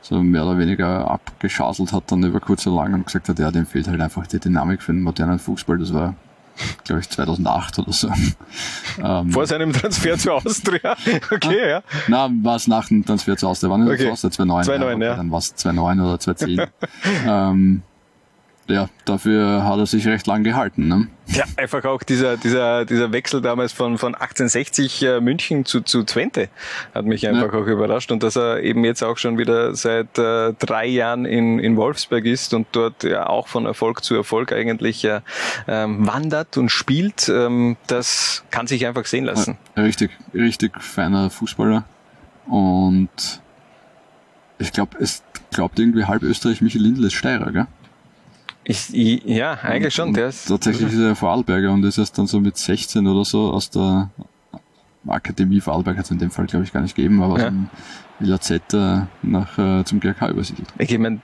S2: so mehr oder weniger abgeschaselt hat, dann über kurz oder lang und gesagt hat, ja, dem fehlt halt einfach die Dynamik für den modernen Fußball. Das war, glaube ich, 2008 oder so. ähm,
S1: Vor seinem Transfer zu Austria. Okay, ja.
S2: na, war es nach dem Transfer zu Austria. Wann
S1: Okay.
S2: Austria? 2009.
S1: 2009,
S2: okay,
S1: ja.
S2: Dann war es 2009 oder 2010. ähm, ja, dafür hat er sich recht lang gehalten. Ne?
S1: Ja, einfach auch dieser, dieser, dieser Wechsel damals von, von 1860 äh, München zu, zu Twente hat mich einfach auch überrascht und dass er eben jetzt auch schon wieder seit äh, drei Jahren in, in Wolfsberg ist und dort ja auch von Erfolg zu Erfolg eigentlich äh, ähm, wandert und spielt, ähm, das kann sich einfach sehen lassen.
S2: Ja, richtig, richtig feiner Fußballer. Und ich glaube, es glaubt irgendwie halb Österreich, Michael Lindl ist Steirer, gell?
S1: Ich, ich, ja, eigentlich schon. Der ist,
S2: Tatsächlich ist er Vorarlberger und ist erst dann so mit 16 oder so aus der Akademie Vorarlberg hat es in dem Fall, glaube ich, gar nicht gegeben, aber
S1: Ja.
S2: aus dem LAZ äh, nach, äh, zum GRK übersiedelt.
S1: Ich meine,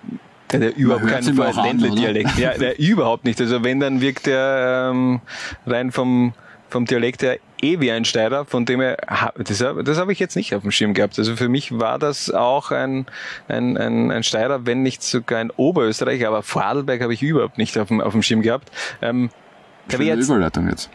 S1: der, der überhaupt keinen Ländle-Dialekt. Ja, der überhaupt nicht. Also wenn, dann wirkt der ähm, rein vom, vom Dialekt her eh wie ein Steirer, von dem er, das, das habe ich jetzt nicht auf dem Schirm gehabt. Also für mich war das auch ein, ein, ein, ein Steirer, wenn nicht sogar ein Oberösterreicher, aber Vorarlberg habe ich überhaupt nicht auf dem, auf dem Schirm gehabt. Ähm,
S2: Schöne
S1: jetzt,
S2: Überleitung jetzt.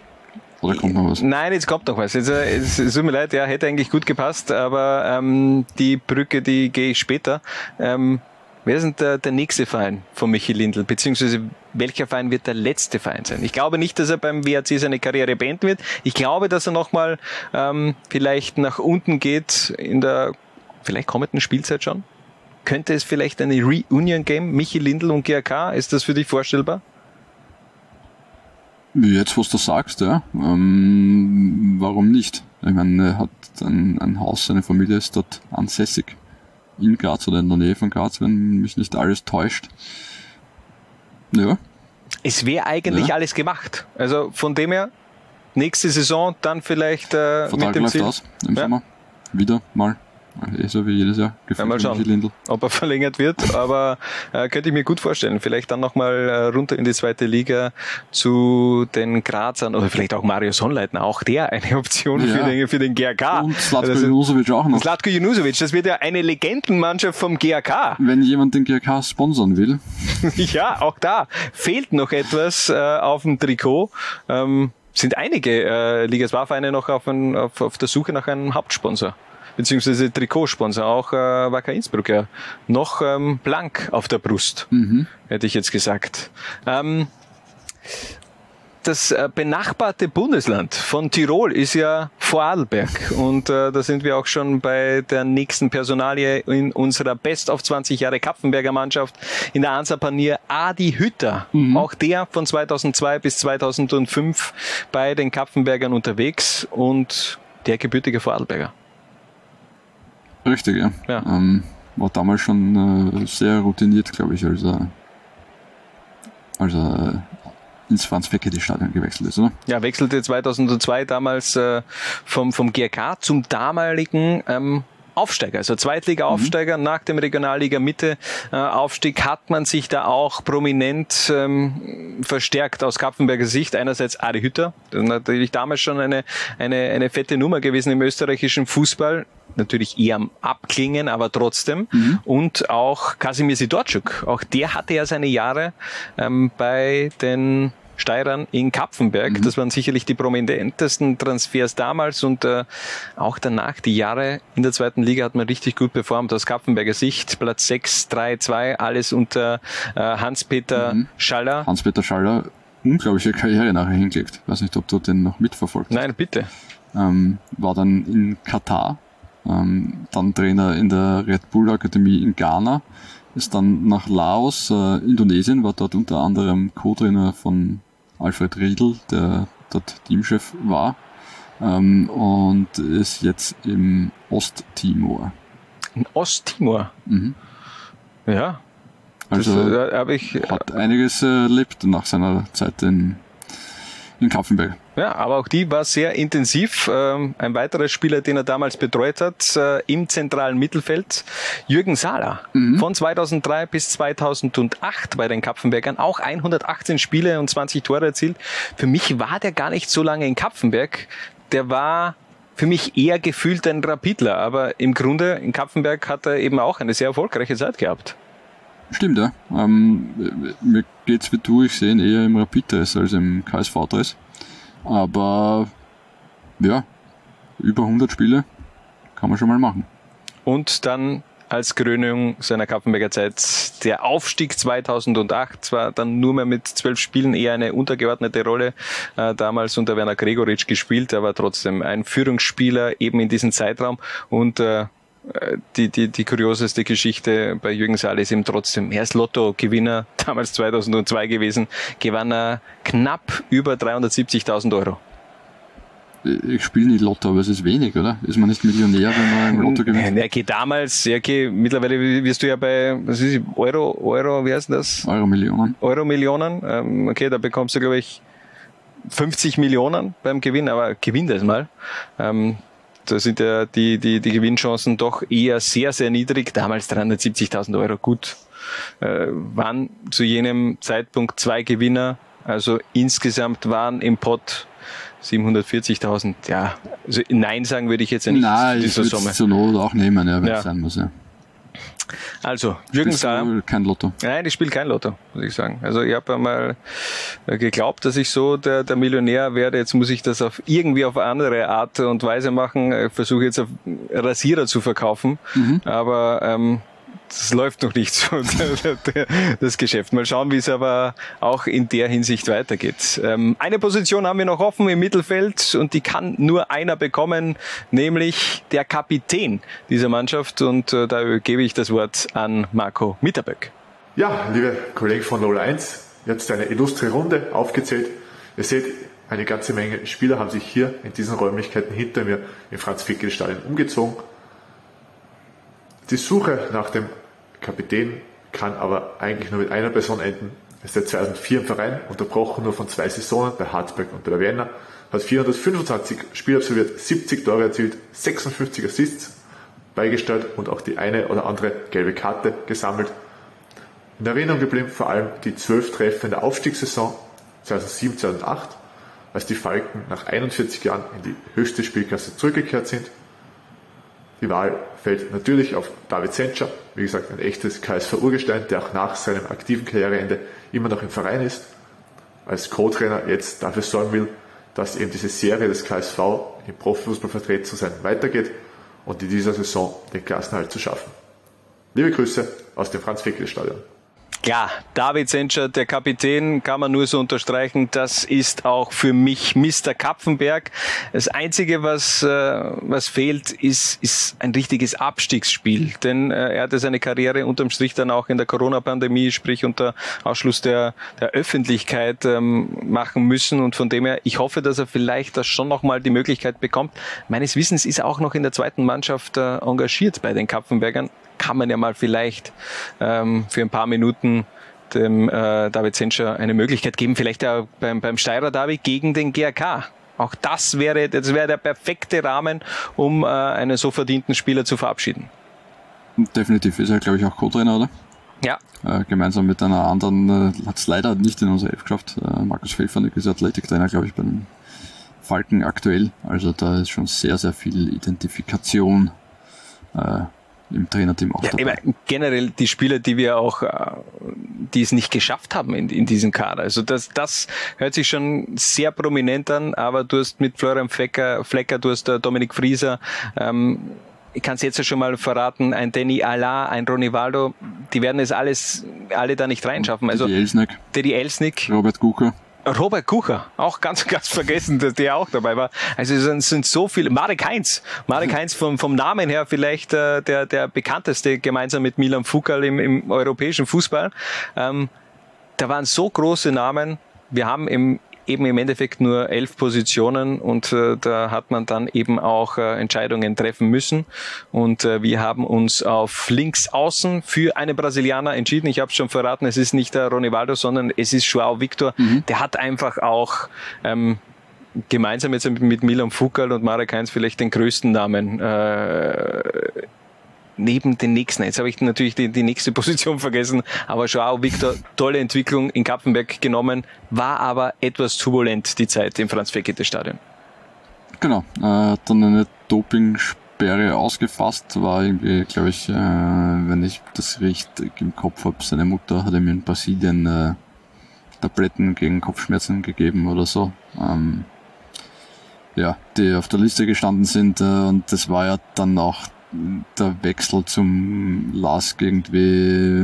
S2: Oder kommt noch was?
S1: Nein, jetzt kommt noch was. Jetzt, äh, es, es tut mir leid, ja, hätte eigentlich gut gepasst, aber ähm, die Brücke, die gehe ich später. Ähm, Wer ist denn der, der nächste Verein von Michi Lindl? Beziehungsweise welcher Verein wird der letzte Verein sein? Ich glaube nicht, dass er beim WRC seine Karriere beenden wird. Ich glaube, dass er nochmal ähm, vielleicht nach unten geht in der vielleicht kommenden Spielzeit schon. Könnte es vielleicht eine Reunion geben? Michi Lindl und GRK? Ist das für dich vorstellbar?
S2: Jetzt, was du sagst, ja. Ähm, warum nicht? Ich meine, er hat ein, ein Haus, seine Familie ist dort ansässig. In Graz oder in der Nähe von Graz, wenn mich nicht alles täuscht. Ja.
S1: Es wäre eigentlich
S2: Ja.
S1: alles gemacht. Also von dem her, nächste Saison dann vielleicht äh,
S2: Vertrag
S1: mit dem
S2: läuft
S1: Ziel,
S2: aus im
S1: Ja.
S2: Sommer. Wieder mal. Eh so wie jedes Jahr. Gefühlt
S1: mal
S2: für
S1: schauen.
S2: Lindl.
S1: ob er verlängert wird, aber äh, könnte ich mir gut vorstellen. Vielleicht dann nochmal äh, runter in die zweite Liga zu den Grazern oder vielleicht auch Mario Sonnleitner, auch der eine Option
S2: Ja.
S1: für, den, für den GRK.
S2: Und Slatko
S1: Also,
S2: Junusovic auch noch.
S1: Slatko Junusovic, das wird ja eine Legendenmannschaft vom GRK.
S2: Wenn jemand den GRK sponsern will,
S1: ja, auch da fehlt noch etwas äh, auf dem Trikot. Ähm, sind einige äh, Liga 2 Vereine noch auf, ein, auf, auf der Suche nach einem Hauptsponsor beziehungsweise Trikotsponsor, auch äh, Wacker Innsbruck ja noch ähm, blank auf der Brust, hätte ich jetzt gesagt. Ähm, das äh, benachbarte Bundesland von Tirol ist ja Vorarlberg und äh, da sind wir auch schon bei der nächsten Personalie in unserer Best of 20 Jahre Kapfenberger Mannschaft in der Ansa Panier Adi Hütter. Auch der von 2002 bis 2005 bei den Kapfenbergern unterwegs und der gebürtige Vorarlberger.
S2: Richtig, ja.
S1: Ja.
S2: Ähm, war damals schon äh, sehr routiniert, glaube ich, als er, als er ins Franz Fekete Stadion gewechselt ist, oder?
S1: Ja, wechselte 2002 damals äh, vom, vom GRK zum damaligen ähm, Aufsteiger, also Zweitliga-Aufsteiger nach dem Regionalliga-Mitte-Aufstieg hat man sich da auch prominent ähm, verstärkt aus Kapfenberger Sicht. Einerseits Adi Hütter, natürlich damals schon eine, eine, eine fette Nummer gewesen im österreichischen Fußball. Natürlich eher am Abklingen, aber trotzdem. Und auch Kasimir Sidorczuk, auch der hatte ja seine Jahre ähm, bei den Steirern in Kapfenberg. Das waren sicherlich die prominentesten Transfers damals und äh, auch danach, die Jahre in der zweiten Liga hat man richtig gut performt aus Kapfenberger Sicht. Platz 6, 3, 2, alles unter äh, Hans-Peter Schaller.
S2: Hans-Peter Schaller, unglaubliche Karriere nachher hingelegt. Weiß nicht, ob du den noch mitverfolgt hast.
S1: Nein, bitte.
S2: ähm, war dann in Katar, ähm, dann Trainer in der Red Bull Akademie in Ghana, ist dann nach Laos, äh, Indonesien, war dort unter anderem Co-Trainer von Alfred Riedl, der dort Teamchef war, ähm, und ist jetzt im Osttimor.
S1: In Osttimor.
S2: Mhm.
S1: Ja, das
S2: Also
S1: äh, habe ich.
S2: hat einiges äh, erlebt nach seiner Zeit in, in Kapfenberg.
S1: Ja, aber auch die war sehr intensiv. Ähm, ein weiterer Spieler, den er damals betreut hat, äh, im zentralen Mittelfeld, Jürgen Sahler. Von 2003 bis 2008 bei den Kapfenbergern. Auch 118 Spiele und 20 Tore erzielt. Für mich war der gar nicht so lange in Kapfenberg. Der war für mich eher gefühlt ein Rapidler. Aber im Grunde in Kapfenberg hat er eben auch eine sehr erfolgreiche Zeit gehabt.
S2: Stimmt, ja. Ähm, mir geht's wie du, ich sehe ihn eher im Rapid-Dress als im KSV-Dress. Aber ja, über 100 Spiele kann man schon mal machen.
S1: Und dann als Krönung seiner Kapfenberger Zeit der Aufstieg 2008, zwar dann nur mehr mit zwölf Spielen eher eine untergeordnete Rolle äh, damals unter Werner Gregoritsch gespielt, aber trotzdem ein Führungsspieler eben in diesem Zeitraum und äh, die, die, die kurioseste Geschichte bei Jürgen Saal ist eben trotzdem, er ist Lotto-Gewinner, damals 2002 gewesen, gewann er knapp über 370.000 Euro.
S2: Ich spiele nicht Lotto, aber es ist wenig, oder? Ist man nicht Millionär, wenn man im Lotto gewinnt?
S1: Ja, okay, damals, ja, okay, mittlerweile wirst du ja bei, was ist, Euro, Euro, wie heißt das?
S2: Euro Millionen.
S1: Euro-Millionen. Ähm, okay, da bekommst du, glaube ich, 50 Millionen beim Gewinn, aber gewinn das mal. Ähm, da sind ja die, die, die Gewinnchancen doch eher sehr, sehr niedrig. Damals 370.000 Euro. Gut, äh, waren zu jenem Zeitpunkt zwei Gewinner. Also insgesamt waren im Pot 740.000. Ja, also Nein sagen würde ich jetzt ja nicht
S2: Nein, ich
S1: dieser
S2: würde
S1: Summe.
S2: es zur Not auch nehmen, ja, wenn
S1: Ja.
S2: es sein muss. Ja.
S1: Also, Jürgen Saar.
S2: kein Lotto.
S1: Nein, ich spiele kein Lotto, muss ich sagen. Also ich habe einmal äh, geglaubt, dass ich so der, der Millionär werde. Jetzt muss ich das auf irgendwie auf andere Art und Weise machen. Ich versuche jetzt auf Rasierer zu verkaufen. Aber ähm, das läuft noch nicht so, das Geschäft. Mal schauen, wie es aber auch in der Hinsicht weitergeht. Ähm, eine Position haben wir noch offen im Mittelfeld und die kann nur einer bekommen, nämlich der Kapitän dieser Mannschaft. Und äh, da übergebe ich das Wort an Marco Mitterböck.
S9: Ja, liebe Kollegen von Lola 1, jetzt eine illustre Runde aufgezählt. Ihr seht, eine ganze Menge Spieler haben sich hier in diesen Räumlichkeiten hinter mir im Franz-Fickel-Stadion umgezogen. Die Suche nach dem Kapitän kann aber eigentlich nur mit einer Person enden. Er ist seit 2004 im Verein, unterbrochen nur von zwei Saisonen bei Hartberg und bei der Vienna, hat 425 Spiele absolviert, 70 Tore erzielt, 56 Assists beigestellt und auch die eine oder andere gelbe Karte gesammelt. In Erinnerung geblieben vor allem die zwölf Treffer in der Aufstiegssaison 2007, 2008, als die Falken nach 41 Jahren in die höchste Spielklasse zurückgekehrt sind die Wahl fällt natürlich auf David Senscher, wie gesagt, ein echtes KSV-Urgestein, der auch nach seinem aktiven Karriereende immer noch im Verein ist, als Co-Trainer jetzt dafür sorgen will, dass eben diese Serie des KSV im Profifußball vertreten zu sein weitergeht und in dieser Saison den Klassenhalt zu schaffen. Liebe Grüße aus dem Franz-Feckel-Stadion.
S1: Klar, David Senscher, der Kapitän, kann man nur so unterstreichen. Das ist auch für mich Mr. Kapfenberg. Das Einzige, was, äh, was fehlt, ist, ist ein richtiges Abstiegsspiel. Denn äh, er hatte seine Karriere unterm Strich dann auch in der Corona-Pandemie, sprich unter Ausschluss der, der Öffentlichkeit ähm, machen müssen. Und von dem her, ich hoffe, dass er vielleicht das schon nochmal die Möglichkeit bekommt. Meines Wissens ist er auch noch in der zweiten Mannschaft äh, engagiert bei den Kapfenbergern kann man ja mal vielleicht ähm, für ein paar Minuten dem äh, David Zenscher eine Möglichkeit geben, vielleicht ja beim, beim Steirer David gegen den GRK. Auch das wäre, das wäre der perfekte Rahmen, um äh, einen so verdienten Spieler zu verabschieden.
S2: Definitiv ist er, glaube ich, auch Co-Trainer, oder?
S1: Ja.
S2: Äh, gemeinsam mit einer anderen, äh, hat es leider nicht in unser Elf geschafft. Äh, Markus Felfernig ist Athletiktrainer, glaube ich, bei den Falken aktuell. Also da ist schon sehr, sehr viel Identifikation äh, im Trainerteam auch
S1: ja, dabei. generell die Spieler, die wir auch, äh, die es nicht geschafft haben in, in diesem Kader. Also das, das hört sich schon sehr prominent an, aber du hast mit Florian Flecker, Flecker du hast Dominik Frieser, ähm, ich kann es jetzt schon mal verraten, ein Danny Ala, ein Ronny Waldo, die werden es alles, alle da nicht reinschaffen. Also,
S2: Didi Elsnick.
S1: Didi Elsnick.
S2: Robert Gucher.
S1: Robert Kucher, auch ganz, ganz vergessen, dass der auch dabei war. Also es sind, so viele. Marek Heinz, Marek Heinz vom, vom Namen her vielleicht äh, der, der bekannteste gemeinsam mit Milan Fukal im, im europäischen Fußball. Ähm, da waren so große Namen. Wir haben im eben im Endeffekt nur elf Positionen und äh, da hat man dann eben auch äh, Entscheidungen treffen müssen. Und äh, wir haben uns auf links außen für einen Brasilianer entschieden. Ich habe schon verraten, es ist nicht der Ronivaldo, sondern es ist Joao Victor. Mhm. Der hat einfach auch ähm, gemeinsam jetzt mit Milan Foucault und Marek Heinz vielleicht den größten Namen äh, neben den nächsten. Jetzt habe ich natürlich die, die nächste Position vergessen, aber Joao Victor, tolle Entwicklung in Kapfenberg genommen, war aber etwas turbulent die Zeit im Franz-Fekete-Stadion.
S2: Genau, äh, dann eine Dopingsperre ausgefasst, war irgendwie, glaube ich, äh, wenn ich das richtig im Kopf habe, seine Mutter hat ihm in Brasilien äh, Tabletten gegen Kopfschmerzen gegeben oder so. Ähm, ja, die auf der Liste gestanden sind äh, und das war ja dann auch der Wechsel zum Lask irgendwie,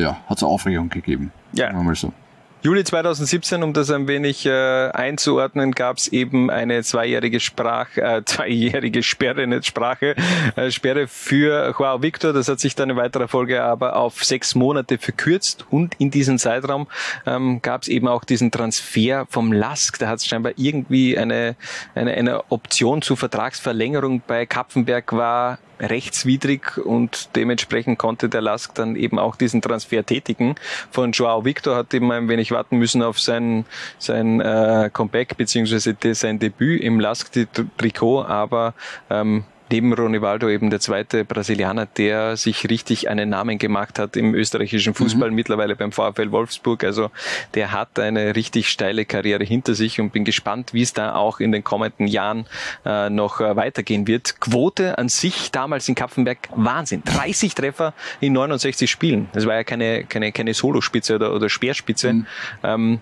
S2: ja, hat es Aufregung gegeben.
S1: Ja. Mal so. Juli 2017, um das ein wenig äh, einzuordnen, gab es eben eine zweijährige Sprache, äh, zweijährige Sperre, nicht Sprache, äh, Sperre für Joao Victor. Das hat sich dann in weiterer Folge aber auf sechs Monate verkürzt und in diesem Zeitraum ähm, gab es eben auch diesen Transfer vom Lask. Da hat es scheinbar irgendwie eine, eine, eine Option zur Vertragsverlängerung bei Kapfenberg war rechtswidrig und dementsprechend konnte der Lask dann eben auch diesen Transfer tätigen. Von Joao Victor hat eben ein wenig warten müssen auf sein, sein äh, Comeback beziehungsweise sein Debüt im Lask-Trikot, aber ähm, neben Ronivaldo eben der zweite Brasilianer, der sich richtig einen Namen gemacht hat im österreichischen Fußball, mhm. mittlerweile beim VfL Wolfsburg. Also der hat eine richtig steile Karriere hinter sich und bin gespannt, wie es da auch in den kommenden Jahren äh, noch äh, weitergehen wird. Quote an sich damals in Kapfenberg Wahnsinn. 30 Treffer in 69 Spielen. Das war ja keine, keine, keine Solospitze oder, oder Speerspitze. Mhm. Ähm,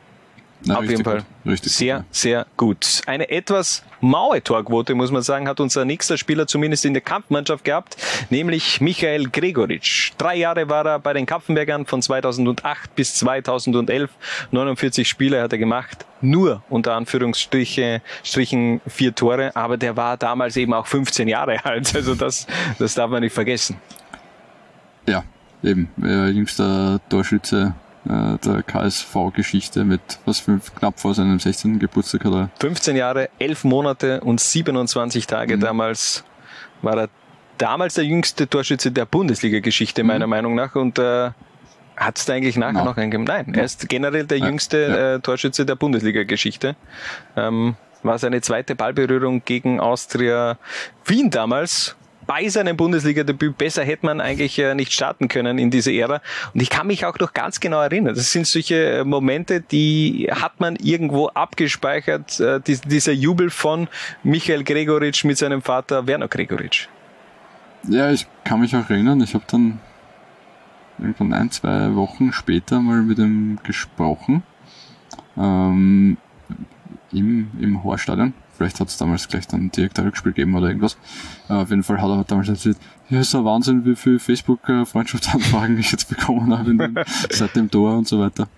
S2: Na,
S1: Auf jeden Fall.
S2: Gut. Richtig
S1: sehr,
S2: gut,
S1: sehr gut. Eine etwas maue Torquote, muss man sagen, hat unser nächster Spieler zumindest in der Kampfmannschaft gehabt, nämlich Michael Gregoritsch. Drei Jahre war er bei den Kapfenbergern von 2008 bis 2011. 49 Spiele hat er gemacht. Nur unter Anführungsstrichen Strichen vier Tore, aber der war damals eben auch 15 Jahre alt. Also das, das darf man nicht vergessen.
S2: Ja, eben. Äh, jüngster Torschütze äh, der KSV-Geschichte mit was fünf, knapp vor seinem 16. Geburtstag hat er.
S1: 15 Jahre, 11 Monate und 27 Tage
S2: Mhm.
S1: damals war er damals der jüngste Torschütze der Bundesliga-Geschichte
S2: Mhm.
S1: meiner Meinung nach und äh, hat es da eigentlich nachher
S2: Nein.
S1: noch eingegeben? Nein, er ist generell der
S2: Ja,
S1: jüngste
S2: ja.
S1: Äh, Torschütze der Bundesliga-Geschichte. Ähm, war seine zweite Ballberührung gegen Austria Wien damals. Bei seinem Bundesliga-Debüt besser hätte man eigentlich äh, nicht starten können in diese Ära. Und ich kann mich auch noch ganz genau erinnern. Das sind solche äh, Momente, die hat man irgendwo abgespeichert. Äh, dies- dieser Jubel von Michael Gregoritsch mit seinem Vater Werner Gregoritsch.
S2: Ja, ich kann mich auch erinnern, ich habe dann irgendwann ein, zwei Wochen später mal mit ihm gesprochen. Ähm, im, im Horstadion. Vielleicht hat es damals gleich dann direkt ein Rückspiel gegeben oder irgendwas. Äh, auf jeden Fall hat er damals erzählt, ja, ist ein Wahnsinn, wie viele Facebook-Freundschaftsanfragen ich jetzt bekommen habe seit dem Tor und so weiter.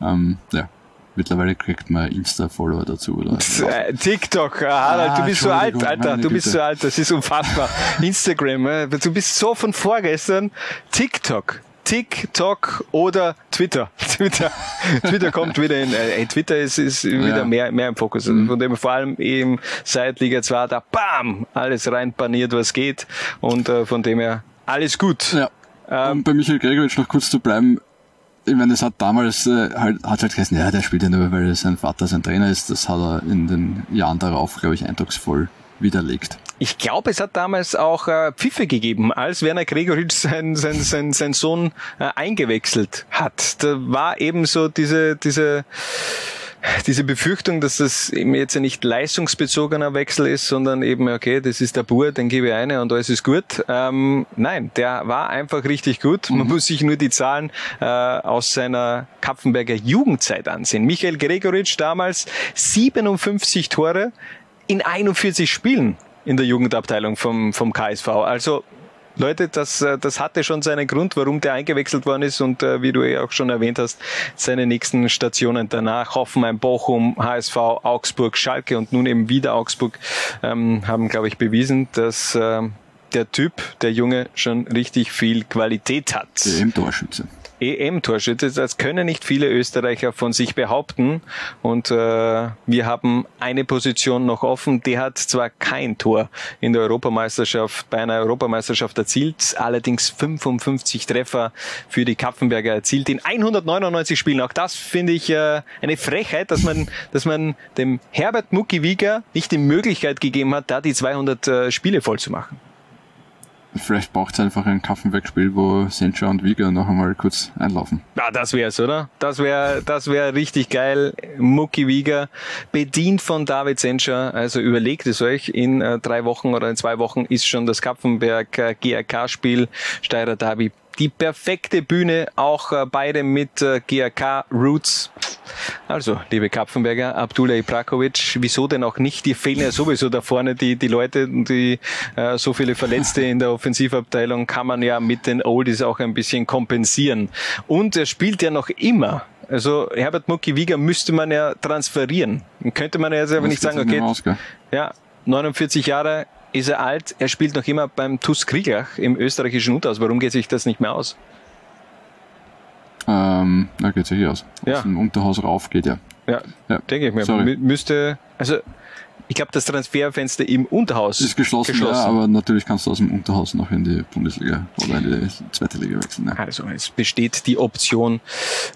S2: Ähm, ja. Mittlerweile kriegt man Insta-Follower dazu, oder?
S1: Äh, TikTok, ah, Harald, du
S2: Ah,
S1: bist so alt, Alter, du bist
S2: Güte.
S1: so alt, das ist unfassbar. Instagram, äh, du bist so von vorgestern. TikTok. TikTok oder Twitter. Twitter, Twitter kommt wieder in, äh, Twitter ist, ist wieder
S2: Ja.
S1: mehr, mehr im Fokus. Also von dem vor allem eben seit Liga 2 da bam, alles rein paniert, was geht. Und äh, von dem her alles gut.
S2: Ja.
S1: Ähm,
S2: um bei Michael Gregoritsch noch kurz zu bleiben, ich meine, das hat damals äh, halt, hat halt geheißen, ja, der spielt ja nur, weil sein Vater sein Trainer ist. Das hat er in den Jahren darauf, glaube ich, eindrucksvoll widerlegt.
S1: Ich glaube, es hat damals auch äh, Pfiffe gegeben, als Werner Gregoritsch sein, sein, sein, sein Sohn äh, eingewechselt hat. Da war eben so diese, diese, diese Befürchtung, dass das eben jetzt ja nicht leistungsbezogener Wechsel ist, sondern eben, okay, das ist der Bur, den gebe ich eine und alles ist gut. Ähm, nein, der war einfach richtig gut. Man muss sich nur die Zahlen äh, aus seiner Kapfenberger Jugendzeit ansehen. Michael Gregoritsch damals 57 Tore in 41 Spielen in der Jugendabteilung vom, vom KSV. Also Leute, das, äh, das hatte schon seinen Grund, warum der eingewechselt worden ist und äh, wie du ja auch schon erwähnt hast, seine nächsten Stationen danach, Hoffenheim, Bochum, HSV, Augsburg, Schalke und nun eben wieder Augsburg, ähm, haben, glaube ich, bewiesen, dass äh, der Typ, der Junge, schon richtig viel Qualität hat.
S2: EM-Torschütze.
S1: EM-Torschütze, das können nicht viele Österreicher von sich behaupten. Und äh, wir haben eine Position noch offen, die hat zwar kein Tor in der Europameisterschaft, bei einer Europameisterschaft erzielt, allerdings 55 Treffer für die Kapfenberger erzielt in 199 Spielen. Auch das finde ich äh, eine Frechheit, dass man, dass man dem Herbert Mucki Wieger nicht die Möglichkeit gegeben hat, da die 200 äh, Spiele voll zu machen.
S2: Vielleicht braucht es einfach ein Kaffenberg-Spiel, wo Sencha und Wieger noch einmal kurz einlaufen.
S1: Ja, das wär's, oder? Das wäre das wär richtig geil. Mucki Wieger, bedient von David Senscher. Also überlegt es euch, in äh, drei Wochen oder in zwei Wochen ist schon das Kapfenberg äh, GRK-Spiel, Steirer Derby. Die perfekte Bühne, auch äh, beide mit äh, GRK Roots. Also, liebe Kapfenberger, Abdullah Ibrakovic, wieso denn auch nicht? Die fehlen ja sowieso da vorne die, die Leute, die äh, so viele Verletzte in der Offensivabteilung kann man ja mit den Oldies auch ein bisschen kompensieren. Und er spielt ja noch immer. Also Herbert Mucki Wieger müsste man ja transferieren. Dann könnte man ja jetzt aber nicht sagen, okay, ja, 49 Jahre ist er alt, er spielt noch immer beim TuS Krieglach im österreichischen Unterhaus. Warum geht sich das nicht mehr aus?
S2: Ähm, na, geht sich hier aus.
S1: Ja.
S2: Aus dem Unterhaus rauf geht ja.
S1: Ja,
S2: Ja.
S1: denke ich mir.
S2: Sorry.
S1: Mü müsste, also ich glaube, das Transferfenster im Unterhaus
S2: Ist geschlossen, Ja, aber natürlich kannst du aus dem Unterhaus noch in die Bundesliga oder in die zweite Liga wechseln. Ja.
S1: Also es besteht die Option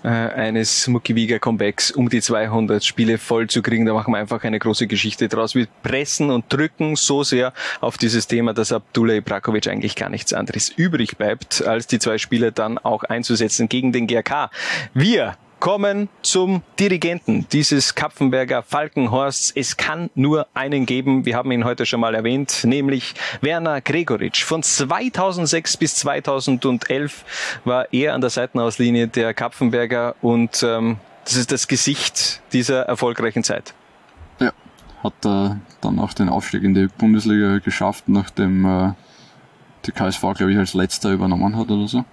S1: äh, eines Muckiwiger Comebacks, um die 200 Spiele voll zu kriegen. Da machen wir einfach eine große Geschichte draus. Wir pressen und drücken so sehr auf dieses Thema, dass Abdullah Ibrakovic eigentlich gar nichts anderes übrig bleibt, als die zwei Spiele dann auch einzusetzen gegen den GRK. Wir kommen zum Dirigenten dieses Kapfenberger Falkenhorsts. Es kann nur einen geben. Wir haben ihn heute schon mal erwähnt, nämlich Werner Gregoritsch. Von 2006 bis 2011 war er an der Seitenauslinie der Kapfenberger und ähm, das ist das Gesicht dieser erfolgreichen Zeit.
S2: Ja, hat äh, dann auch den Aufstieg in die Bundesliga geschafft, nachdem äh, die KSV, glaube ich, als letzter übernommen hat oder so.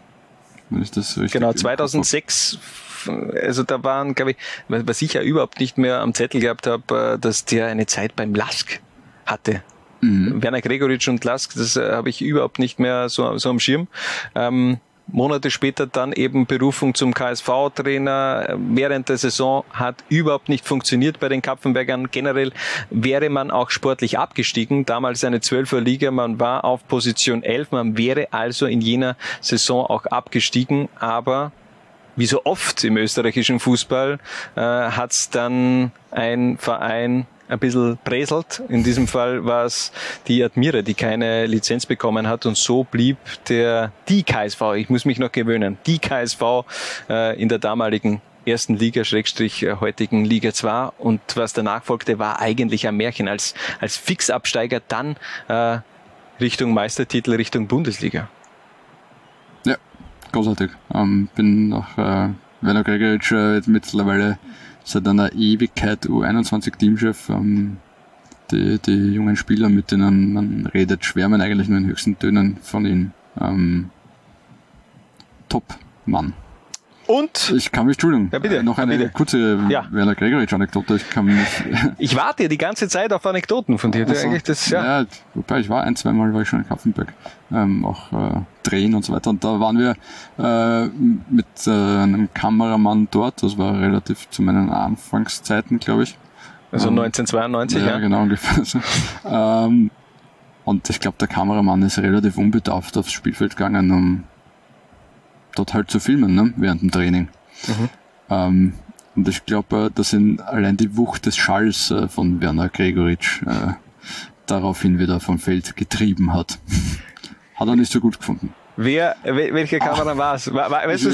S2: Wenn ich das richtig
S1: Genau, 2006 also da waren, glaube ich, was ich ja überhaupt nicht mehr am Zettel gehabt habe, äh, dass der eine Zeit beim Lask hatte. Mhm. Werner Gregoritsch und Lask, das äh, habe ich überhaupt nicht mehr so, so am Schirm. Ähm, Monate später dann eben Berufung zum KSV-Trainer. Während der Saison hat überhaupt nicht funktioniert bei den Kapfenbergern. Generell wäre man auch sportlich abgestiegen. Damals eine Zwölfer Liga, man war auf Position 11. Man wäre also in jener Saison auch abgestiegen. Aber wie so oft im österreichischen Fußball äh, hat es dann ein Verein ein bisschen präselt. In diesem Fall war es die Admira, die keine Lizenz bekommen hat. Und so blieb der die KSV, ich muss mich noch gewöhnen, die KSV äh, in der damaligen ersten Liga, Schrägstrich äh, heutigen Liga 2 und was danach folgte, war eigentlich ein Märchen. Als, als Fixabsteiger dann äh, Richtung Meistertitel, Richtung Bundesliga.
S2: Großartig. Ähm, bin nach äh, Werner Gregoritsch äh, mittlerweile seit einer Ewigkeit U21-Teamchef. Ähm, die, die jungen Spieler, mit denen man redet, schwärmen eigentlich nur in höchsten Tönen von ihm. Ähm, Top-Mann.
S1: Und?
S2: Ich kann mich, Entschuldigung,
S1: ja, bitte.
S2: noch eine
S1: bitte.
S2: kurze
S1: ja.
S2: Werner Gregoritsch-Anekdote. Ich kann mich
S1: Ich warte die ganze Zeit auf Anekdoten von dir.
S2: Also,
S1: eigentlich das, ja.
S2: ja, wobei ich war ein, zweimal war ich schon in Kaffenberg, ähm, auch äh, drehen und so weiter. Und da waren wir äh, mit äh, einem Kameramann dort. Das war relativ zu meinen Anfangszeiten, glaube ich.
S1: Also ähm, 1992,
S2: ja.
S1: Ja,
S2: genau ungefähr so. ähm, und ich glaube, der Kameramann ist relativ unbedarft aufs Spielfeld gegangen, um dort halt zu filmen, ne, während dem Training. Mhm. Ähm, und ich glaube, dass ihn allein die Wucht des Schalls äh, von Werner Gregoritsch äh, daraufhin wieder vom Feld getrieben hat. hat er nicht so gut gefunden.
S1: Wer, welche Kamera war es?
S2: ich,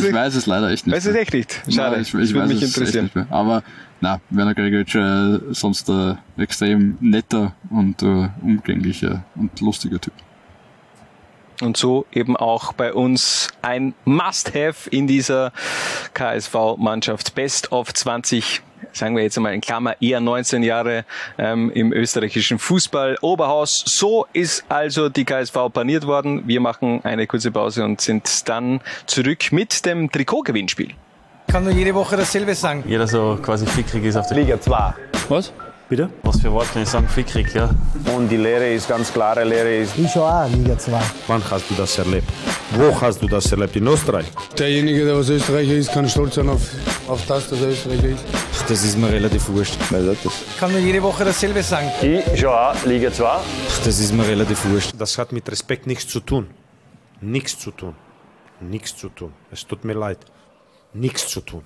S2: ich weiß es leider echt nicht.
S1: Weißt du es echt nicht? Schade.
S2: Ja, ich, ich
S1: würde
S2: mich
S1: interessieren.
S2: Aber na, Werner Gregoritsch äh, sonst äh, extrem netter und äh, umgänglicher und lustiger Typ.
S1: Und so eben auch bei uns ein Must-Have in dieser KSV-Mannschaft. Best of 20 sagen wir jetzt einmal in Klammer, eher 19 Jahre ähm, im österreichischen Fußball. Oberhaus, so ist also die KSV paniert worden. Wir machen eine kurze Pause und sind dann zurück mit dem Trikotgewinnspiel.
S10: Ich kann nur jede Woche dasselbe sagen.
S11: Jeder so quasi fickrig ist auf der
S4: Liga 2.
S11: Was?
S4: Bitte?
S11: Was für Wort kann ich sagen? Fickrig, ja.
S4: Und die Lehre ist ganz klare Lehre ist.
S7: Ich schon auch Liga 2.
S12: Wann hast du das erlebt? Wo hast du das erlebt? In Österreich?
S8: Derjenige, der was Österreicher ist, kann stolz sein auf, auf das, dass er Österreicher ist.
S11: Ach, das ist mir relativ wurscht.
S10: Ich kann nur jede Woche dasselbe sagen.
S4: Ich schon auch Liga 2.
S11: Ach, das ist mir relativ wurscht.
S12: Das hat mit Respekt nichts zu tun. Nichts zu tun. Nichts zu tun. Es tut mir leid. Nichts zu tun.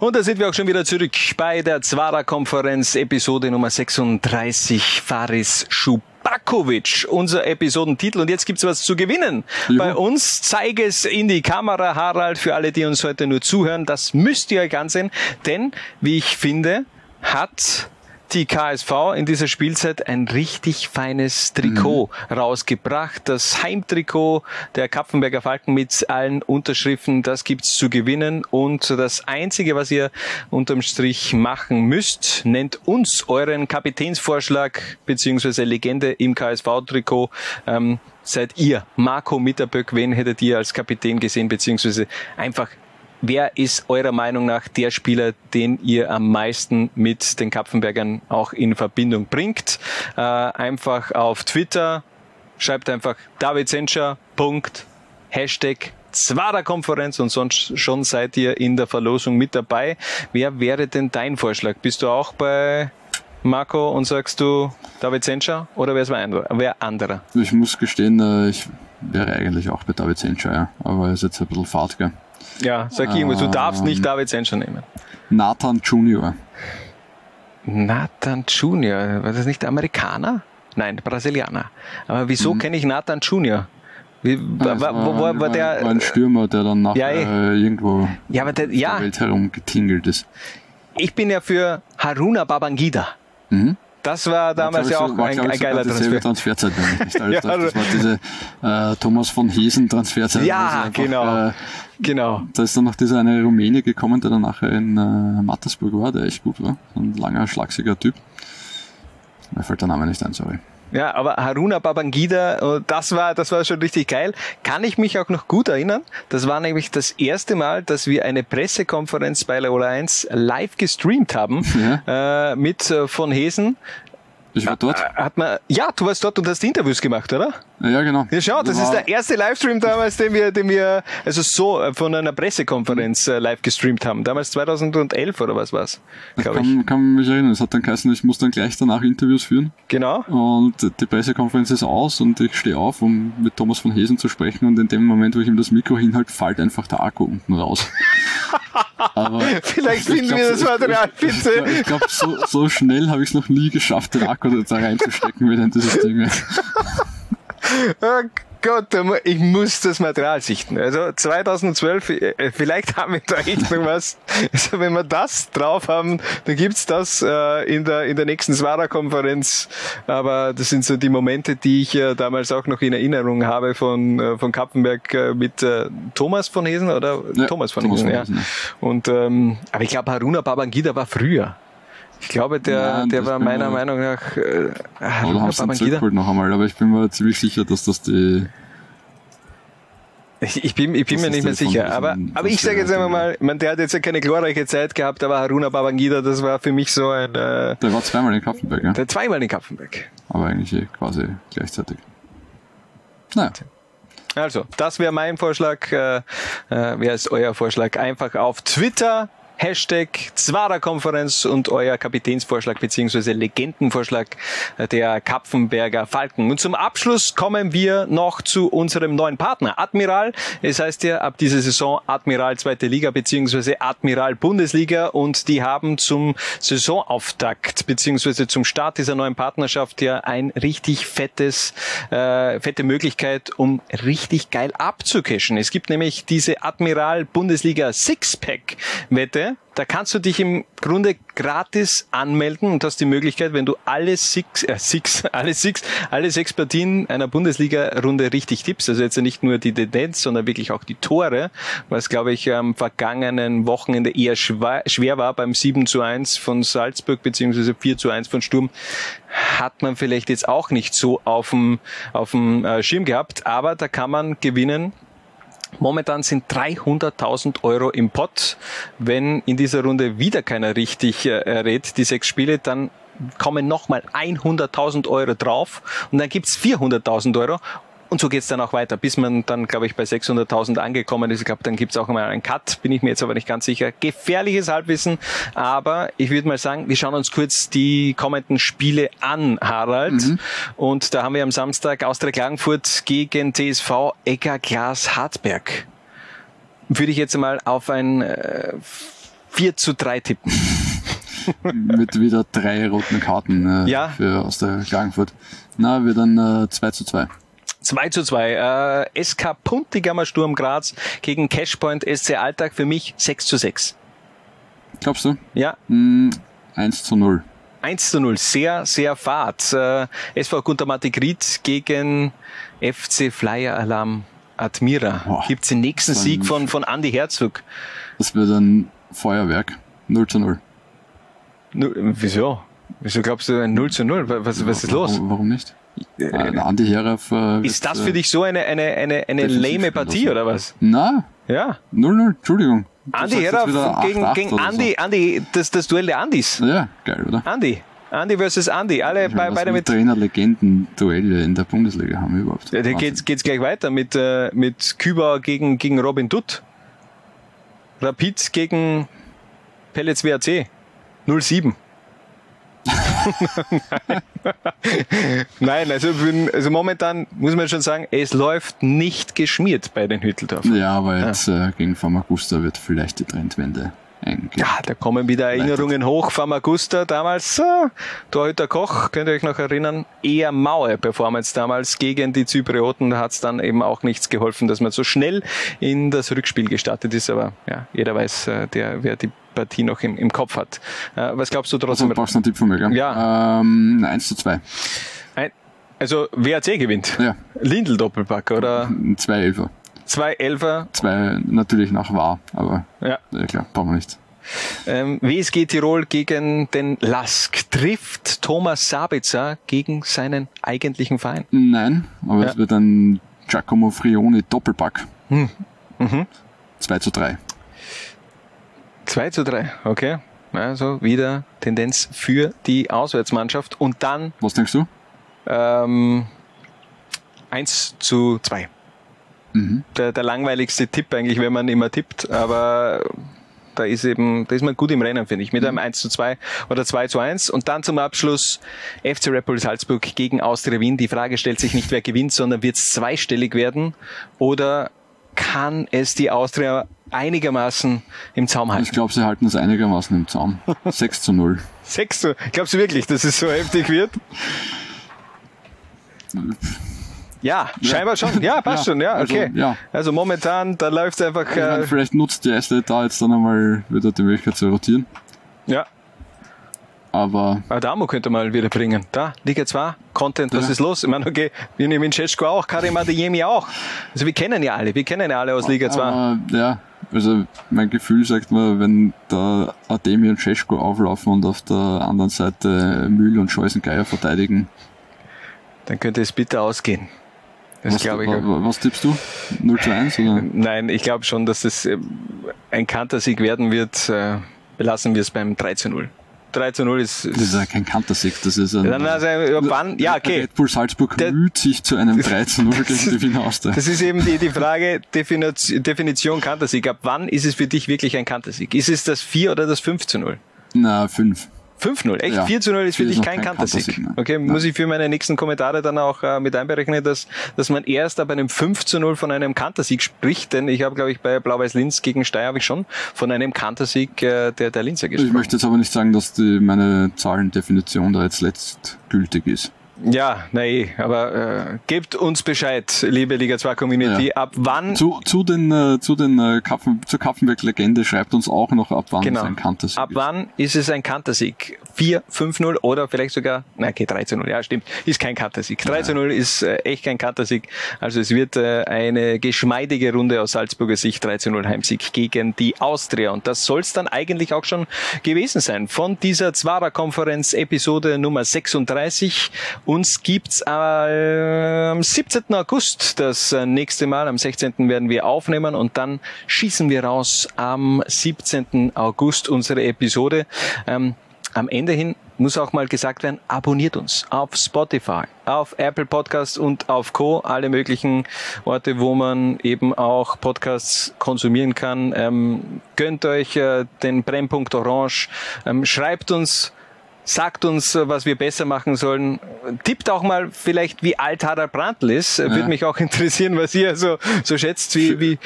S1: Und da sind wir auch schon wieder zurück bei der Zwara-Konferenz, Episode Nummer 36, Faris Schubakovic, unser Episodentitel. Und jetzt gibt's was zu gewinnen.
S2: Jo.
S1: Bei uns zeige es in die Kamera, Harald, für alle, die uns heute nur zuhören. Das müsst ihr euch ansehen, denn, wie ich finde, hat die KSV in dieser Spielzeit ein richtig feines Trikot mhm. rausgebracht. Das Heimtrikot der Kapfenberger Falken mit allen Unterschriften, das gibt's zu gewinnen. Und das Einzige, was ihr unterm Strich machen müsst, nennt uns euren Kapitänsvorschlag beziehungsweise Legende im KSV-Trikot. Ähm, seid ihr Marco Mitterböck? Wen hättet ihr als Kapitän gesehen beziehungsweise einfach Wer ist eurer Meinung nach der Spieler, den ihr am meisten mit den Kapfenbergern auch in Verbindung bringt? Äh, einfach auf Twitter, schreibt einfach David Senscher, Punkt, Hashtag Zwara-Konferenz und sonst schon seid ihr in der Verlosung mit dabei. Wer wäre denn dein Vorschlag? Bist du auch bei Marco und sagst du David Senscher oder wer ist wer anderer?
S2: Ich muss gestehen, äh, ich wäre eigentlich auch bei David Senscher, ja. aber er ist jetzt ein bisschen fad, gell?
S1: Ja, sag irgendwas. Du darfst nicht David Senscher nehmen.
S2: Nathan Junior.
S1: Nathan Junior. War das nicht Amerikaner? Nein, Brasilianer. Aber wieso
S2: Mhm.
S1: kenne ich Nathan Junior? Wie,
S2: Also,
S1: war, wo, war, war der?
S2: war ein Stürmer, der dann nachher
S1: Ja,
S2: äh, irgendwo
S1: Ja, aber der, ja,
S2: der Welt herum getingelt ist.
S1: ich bin ja für Haruna Babangida.
S2: Mhm.
S1: Das war damals ja auch
S2: war,
S1: ein, ein geiler Transfer.
S2: Transferzeit.
S1: Ja,
S2: das
S1: also-
S2: war diese äh, Thomas von Hesen Transferzeit.
S1: Ja,
S2: wo einfach,
S1: genau.
S2: Äh,
S1: genau.
S2: Da ist dann noch dieser eine Rumäne gekommen, der dann nachher in äh, Mattersburg war, der echt gut war. So Ein langer, schlagsiger Typ. Mir fällt der Name nicht ein, sorry.
S1: Ja, aber Haruna Babangida, äh, das war, das war schon richtig geil. Kann ich mich auch noch gut erinnern. Das war nämlich das erste Mal, dass wir eine Pressekonferenz bei Laola 1 live gestreamt haben äh, mit äh, von Hesen.
S2: Ich war dort.
S1: Hat man, ja, du warst dort und hast Interviews gemacht, oder?
S2: Ja, genau.
S1: Ja, schau, das ist der erste Livestream damals, den wir, den wir also so äh, von einer Pressekonferenz äh, live gestreamt haben. Damals 2011 oder was war's,
S2: Ich
S1: ich.
S2: kann, kann mich erinnern, es hat dann geheißen, ich muss dann gleich danach Interviews führen.
S1: Genau.
S2: Und die Pressekonferenz ist aus und ich stehe auf, um mit Thomas von Hesen zu sprechen und in dem Moment, wo ich ihm das Mikro hinhalte, fällt einfach der Akku unten raus. Aber
S1: Vielleicht
S2: ich
S1: finden
S2: glaub,
S1: wir das Material,
S2: Ich,
S1: bitte.
S2: glaub- ich glaube, so, so schnell habe ich es noch nie geschafft, den Akku da reinzustecken wieder in dieses Ding.
S1: Oh Gott, ich muss das Material sichten. Also 2012, äh, vielleicht haben wir da echt noch was. Also wenn wir das drauf haben, dann gibt's das äh, in der in der nächsten Swara-Konferenz. Aber das sind so die Momente, die ich äh, damals auch noch in Erinnerung habe von äh, von Kappenberg äh, mit äh, Thomas von Hesen oder
S2: Ja,
S1: Thomas von
S2: Thomas
S1: Hesen.
S2: von
S1: ja.
S2: Hesen, ja.
S1: Und ähm, aber ich glaube Haruna Babangida war früher. Ich glaube, der,
S2: Nein,
S1: der war meiner Meinung nach äh,
S2: Oder haben sie zurückgeholt noch einmal, aber ich bin mir ziemlich sicher, dass das die
S1: Ich, ich bin, ich bin
S2: Das
S1: mir nicht mehr sicher.
S2: diesem-
S1: Aber, aber ich sage jetzt einfach mal, man, der hat jetzt ja keine glorreiche Zeit gehabt, aber Haruna Babangida, das war für mich so ein, äh,
S2: Der war zweimal in Kapfenberg, ja.
S1: der zweimal in Kapfenberg.
S2: Aber eigentlich eh quasi gleichzeitig. Naja.
S1: Also, das wäre mein Vorschlag. Äh, äh, wer ist euer Vorschlag? Einfach auf Twitter. Hashtag Zwara-Konferenz und euer Kapitänsvorschlag beziehungsweise Legendenvorschlag der Kapfenberger Falken. Und zum Abschluss kommen wir noch zu unserem neuen Partner, Admiral. Es heißt ja ab dieser Saison Admiral zweite Liga beziehungsweise Admiral Bundesliga und die haben zum Saisonauftakt beziehungsweise zum Start dieser neuen Partnerschaft ja ein richtig fettes, äh, fette Möglichkeit, um richtig geil abzucashen. Es gibt nämlich diese Admiral Bundesliga Sixpack Da kannst du dich im Grunde gratis anmelden und hast die Möglichkeit, wenn du alle six, äh, six, alle six, alle sechs Partien einer Bundesliga-Runde richtig tippst, also jetzt nicht nur die Tendenz, sondern wirklich auch die Tore, was glaube ich am vergangenen Wochenende eher schwer, schwer war beim 7 zu 1 von Salzburg beziehungsweise 4 zu 1 von Sturm, hat man vielleicht jetzt auch nicht so auf dem, auf dem äh, Schirm gehabt, aber da kann man gewinnen Momentan sind 300.000 Euro im Pott. Wenn in dieser Runde wieder keiner richtig äh, errät, die sechs Spiele, dann kommen nochmal 100.000 Euro drauf und dann gibt's 400.000 Euro. Und so geht's dann auch weiter, bis man dann, glaube ich, bei 600.000 angekommen ist. Ich glaube, dann gibt's auch mal einen Cut, bin ich mir jetzt aber nicht ganz sicher. Gefährliches Halbwissen, aber ich würde mal sagen, wir schauen uns kurz die kommenden Spiele an, Harald. Und da haben wir am Samstag Austria Klagenfurt gegen TSV Egger Glas Hartberg. Würde ich jetzt mal auf ein äh, 4 zu 3 tippen.
S2: Mit wieder drei roten Karten äh,
S1: Ja.
S2: für aus der Klagenfurt. Na, wir dann äh, 2 zu 2.
S1: 2 zu 2. Äh, SK Puntigammer Sturm Graz gegen Cashpoint SC Alltag für mich 6 zu 6.
S2: Glaubst du?
S1: Ja.
S2: Mm, 1 zu 0.
S1: 1 zu 0, sehr, sehr fad. Äh, SV Guntermatik Ried gegen FC Flyer Alarm Admira.
S2: Boah,
S1: Gibt's den nächsten Sieg von, von Andy Herzog.
S2: Das wird ein Feuerwerk. 0 zu 0.
S1: Nu, wieso? Wieso glaubst du ein 0 zu 0? Was, was ist los?
S2: Warum, warum nicht? Äh, Andi Herauf, äh,
S1: Ist das für
S2: äh,
S1: dich so eine, eine, eine, eine lame Partie oder was?
S2: Na,
S1: Ja.
S2: 0-0, Entschuldigung.
S1: Andi
S2: sagst jetzt
S1: Herauf
S2: wieder
S1: gegen,
S2: 8-8
S1: gegen
S2: oder
S1: Andi, Andi, das, das Duell der Andis.
S2: So. Ja, geil, oder?
S1: Andi. Andi versus Andi. Alle
S2: Ich
S1: bei,
S2: meine,
S1: beide
S2: was
S1: mit.
S2: Trainer-Legenden-Duelle in der Bundesliga haben wir überhaupt.
S1: Ja, da geht's, geht's gleich weiter mit, äh, mit Kübauer gegen, gegen Robin Dutt. Rapid gegen Pellets WAC. 07. Nein, also, bin, also momentan muss man schon sagen, es läuft nicht geschmiert bei den Hütteldorf.
S2: Ja, aber jetzt äh, gegen Famagusta wird vielleicht die Trendwende eingehen.
S1: Ja, da kommen wieder Erinnerungen hoch. Famagusta damals, so, Torhüter Koch, könnt ihr euch noch erinnern, eher maue Performance damals gegen die Zyprioten. Da hat es dann eben auch nichts geholfen, dass man so schnell in das Rückspiel gestartet ist. Aber ja, jeder weiß, äh, der, wer die Partie noch im, im Kopf hat. Äh, was glaubst du
S2: Also
S1: trotzdem?
S2: brauchst du einen Tipp von mir, gell?
S1: Ja.
S2: Ähm, 1 zu 2.
S1: Ein, also WAC gewinnt.
S2: Ja.
S1: Lindl Doppelpack oder
S2: 2 Elfer.
S1: zwei Elfer.
S2: Zwei natürlich nach War, aber
S1: Ja.
S2: ja klar, brauchen wir nicht.
S1: Ähm, WSG Tirol gegen den Lask. Trifft Thomas Sabitzer gegen seinen eigentlichen Verein?
S2: Nein, aber
S1: Ja.
S2: es wird ein Giacomo Frioni Doppelpack.
S1: Hm. Mhm.
S2: 2 zu 3.
S1: 2 zu 3, okay. Also wieder Tendenz für die Auswärtsmannschaft. Und dann
S2: Was denkst du?
S1: ähm, 1 zu 2.
S2: Mhm.
S1: Der, der langweiligste Tipp eigentlich, wenn man immer tippt, aber da ist eben, da ist man gut im Rennen, finde ich, mit einem 1 zu 2 oder 2 zu 1. Und dann zum Abschluss FC Red Bull Salzburg gegen Austria Wien. Die Frage stellt sich nicht, wer gewinnt, sondern wird es zweistellig werden oder kann es die Austria einigermaßen im Zaum halten?
S2: Ich glaube, sie halten es einigermaßen im Zaum. 6 zu 0.
S1: 6 zu, glaubst du wirklich, dass es so heftig wird? Ja, scheinbar schon. Ja, passt
S2: Ja,
S1: schon. Ja,
S2: also,
S1: okay.
S2: ja.
S1: Also momentan, da läuft es einfach.
S2: Ich meine,
S1: Äh,
S2: vielleicht nutzt die Eisle da jetzt dann einmal wieder die Möglichkeit zu rotieren.
S1: ja,
S2: Aber
S1: Adamo könnte mal wieder bringen. Da, Liga 2, Content, was
S2: Ja.
S1: ist los? Ich meine, okay, wir nehmen Cesko auch, Karim Adeyemi auch. Also wir kennen ja alle, wir kennen ja alle aus Liga 2.
S2: Aber, ja, also mein Gefühl sagt mir, wenn da Ademi und Cesko auflaufen und auf der anderen Seite Mühl und Scheusengeier verteidigen,
S1: Dann könnte es bitter ausgehen. Das
S2: was,
S1: glaube ich.
S2: was tippst du? 0 zu 1? Oder?
S1: Nein, ich glaube schon, dass es ähm, ein Kantersieg werden wird. Äh, belassen wir es beim 3 zu 0. 3 zu 0 ist,
S2: Das ist
S1: ist
S2: ja kein Kantersieg, das ist ein...
S1: dann also, wann, ja, okay.
S2: Red Bull Salzburg
S1: Der-
S2: müht sich zu einem 3 zu 0 gegen die Wiener Austria.
S1: Das ist eben die, die Frage, Definition, Definition Kantersieg. Ab wann ist es für dich wirklich ein Kantersieg? Ist es das 4 oder das 5 zu 0?
S2: Na, 5.
S1: 5-0, echt?
S2: Ja.
S1: 4 zu 0 ist für dich kein
S2: kein
S1: Kantersieg.
S2: Kantersieg, nein.
S1: Okay, muss ich für meine nächsten Kommentare dann auch äh, mit einberechnen, dass, dass man erst ab einem 5 zu 0 von einem Kantersieg spricht, denn ich habe, glaube ich, bei Blau-Weiß Linz gegen Steyr habe ich schon von einem Kantersieg äh, der, der Linzer
S2: Ich
S1: gesprochen.
S2: möchte jetzt aber nicht sagen, dass die, meine Zahlendefinition da jetzt letztgültig ist.
S1: Ja, na eh, aber äh, gebt uns Bescheid, liebe Liga 2 Community,
S2: Ja.
S1: ab wann
S2: Zu, zu den, äh, zu den äh, Kaffen, zur Kapfenberg-Legende schreibt uns auch noch ab, wann
S1: Genau.
S2: es ein Kantersieg
S1: Ab
S2: ist.
S1: wann ist es ein Kantersieg? 4, 5-0 oder vielleicht sogar, na okay, 3 0. Ja, stimmt, ist kein Kantersieg. 3 0 ist äh, echt kein Kantersieg. Also es wird äh, eine geschmeidige Runde aus Salzburger Sicht. 3 0 Heimsieg gegen die Austria. Und das soll es dann eigentlich auch schon gewesen sein. Von dieser Zwarer-Konferenz Episode Nummer 36. Uns gibt's am 17. August das äh, nächste Mal. Am 16. werden wir aufnehmen und dann schießen wir raus am 17. August unsere Episode. Ähm, am Ende hin muss auch mal gesagt werden, abonniert uns auf Spotify, auf Apple Podcasts und auf Co. Alle möglichen Orte, wo man eben auch Podcasts konsumieren kann. Ähm, gönnt euch äh, den Brennpunkt Orange. Ähm, schreibt uns Sagt uns, äh, was wir besser machen sollen. Tippt auch mal vielleicht, wie alt Harald Brandl ist. Äh, Würde mich auch interessieren, was ihr so, so schätzt, wie, wie,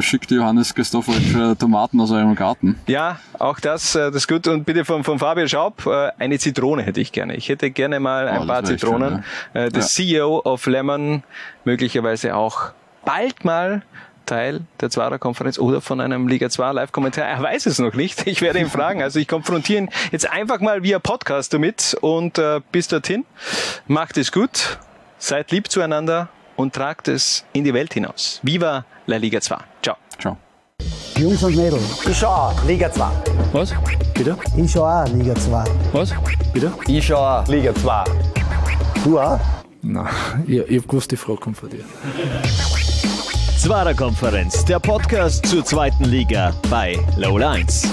S2: Schickt Johannes Christophorowitsch äh, Tomaten aus eurem Garten.
S1: Ja, auch das, äh, das ist gut. Und bitte von, von Fabian Schaub, äh, eine Zitrone hätte ich gerne. Ich hätte gerne mal
S2: Oh,
S1: ein
S2: das
S1: paar Zitronen.
S2: schön,
S1: Äh, Der CEO of Lemon, möglicherweise auch bald mal Teil der Zwarer Konferenz oder von einem Liga 2 Live-Kommentar. Er weiß es noch nicht. Ich werde ihn fragen. Also ich konfrontiere ihn jetzt einfach mal via Podcast damit und äh, bis dorthin macht es gut, seid lieb zueinander und tragt es in die Welt hinaus. Viva la Liga 2. Ciao.
S2: Ciao.
S7: Jungs und Mädels, ich schau auch Liga 2.
S11: Was? Bitte?
S7: Ich schau auch Liga 2.
S11: Was? Bitte?
S4: Ich schau auch Liga 2.
S7: Du auch?
S11: Nein, ich, ich hab gewusst, die Frage kommt von dir.
S13: Zwarer Konferenz, der Podcast zur zweiten Liga bei Low Lines.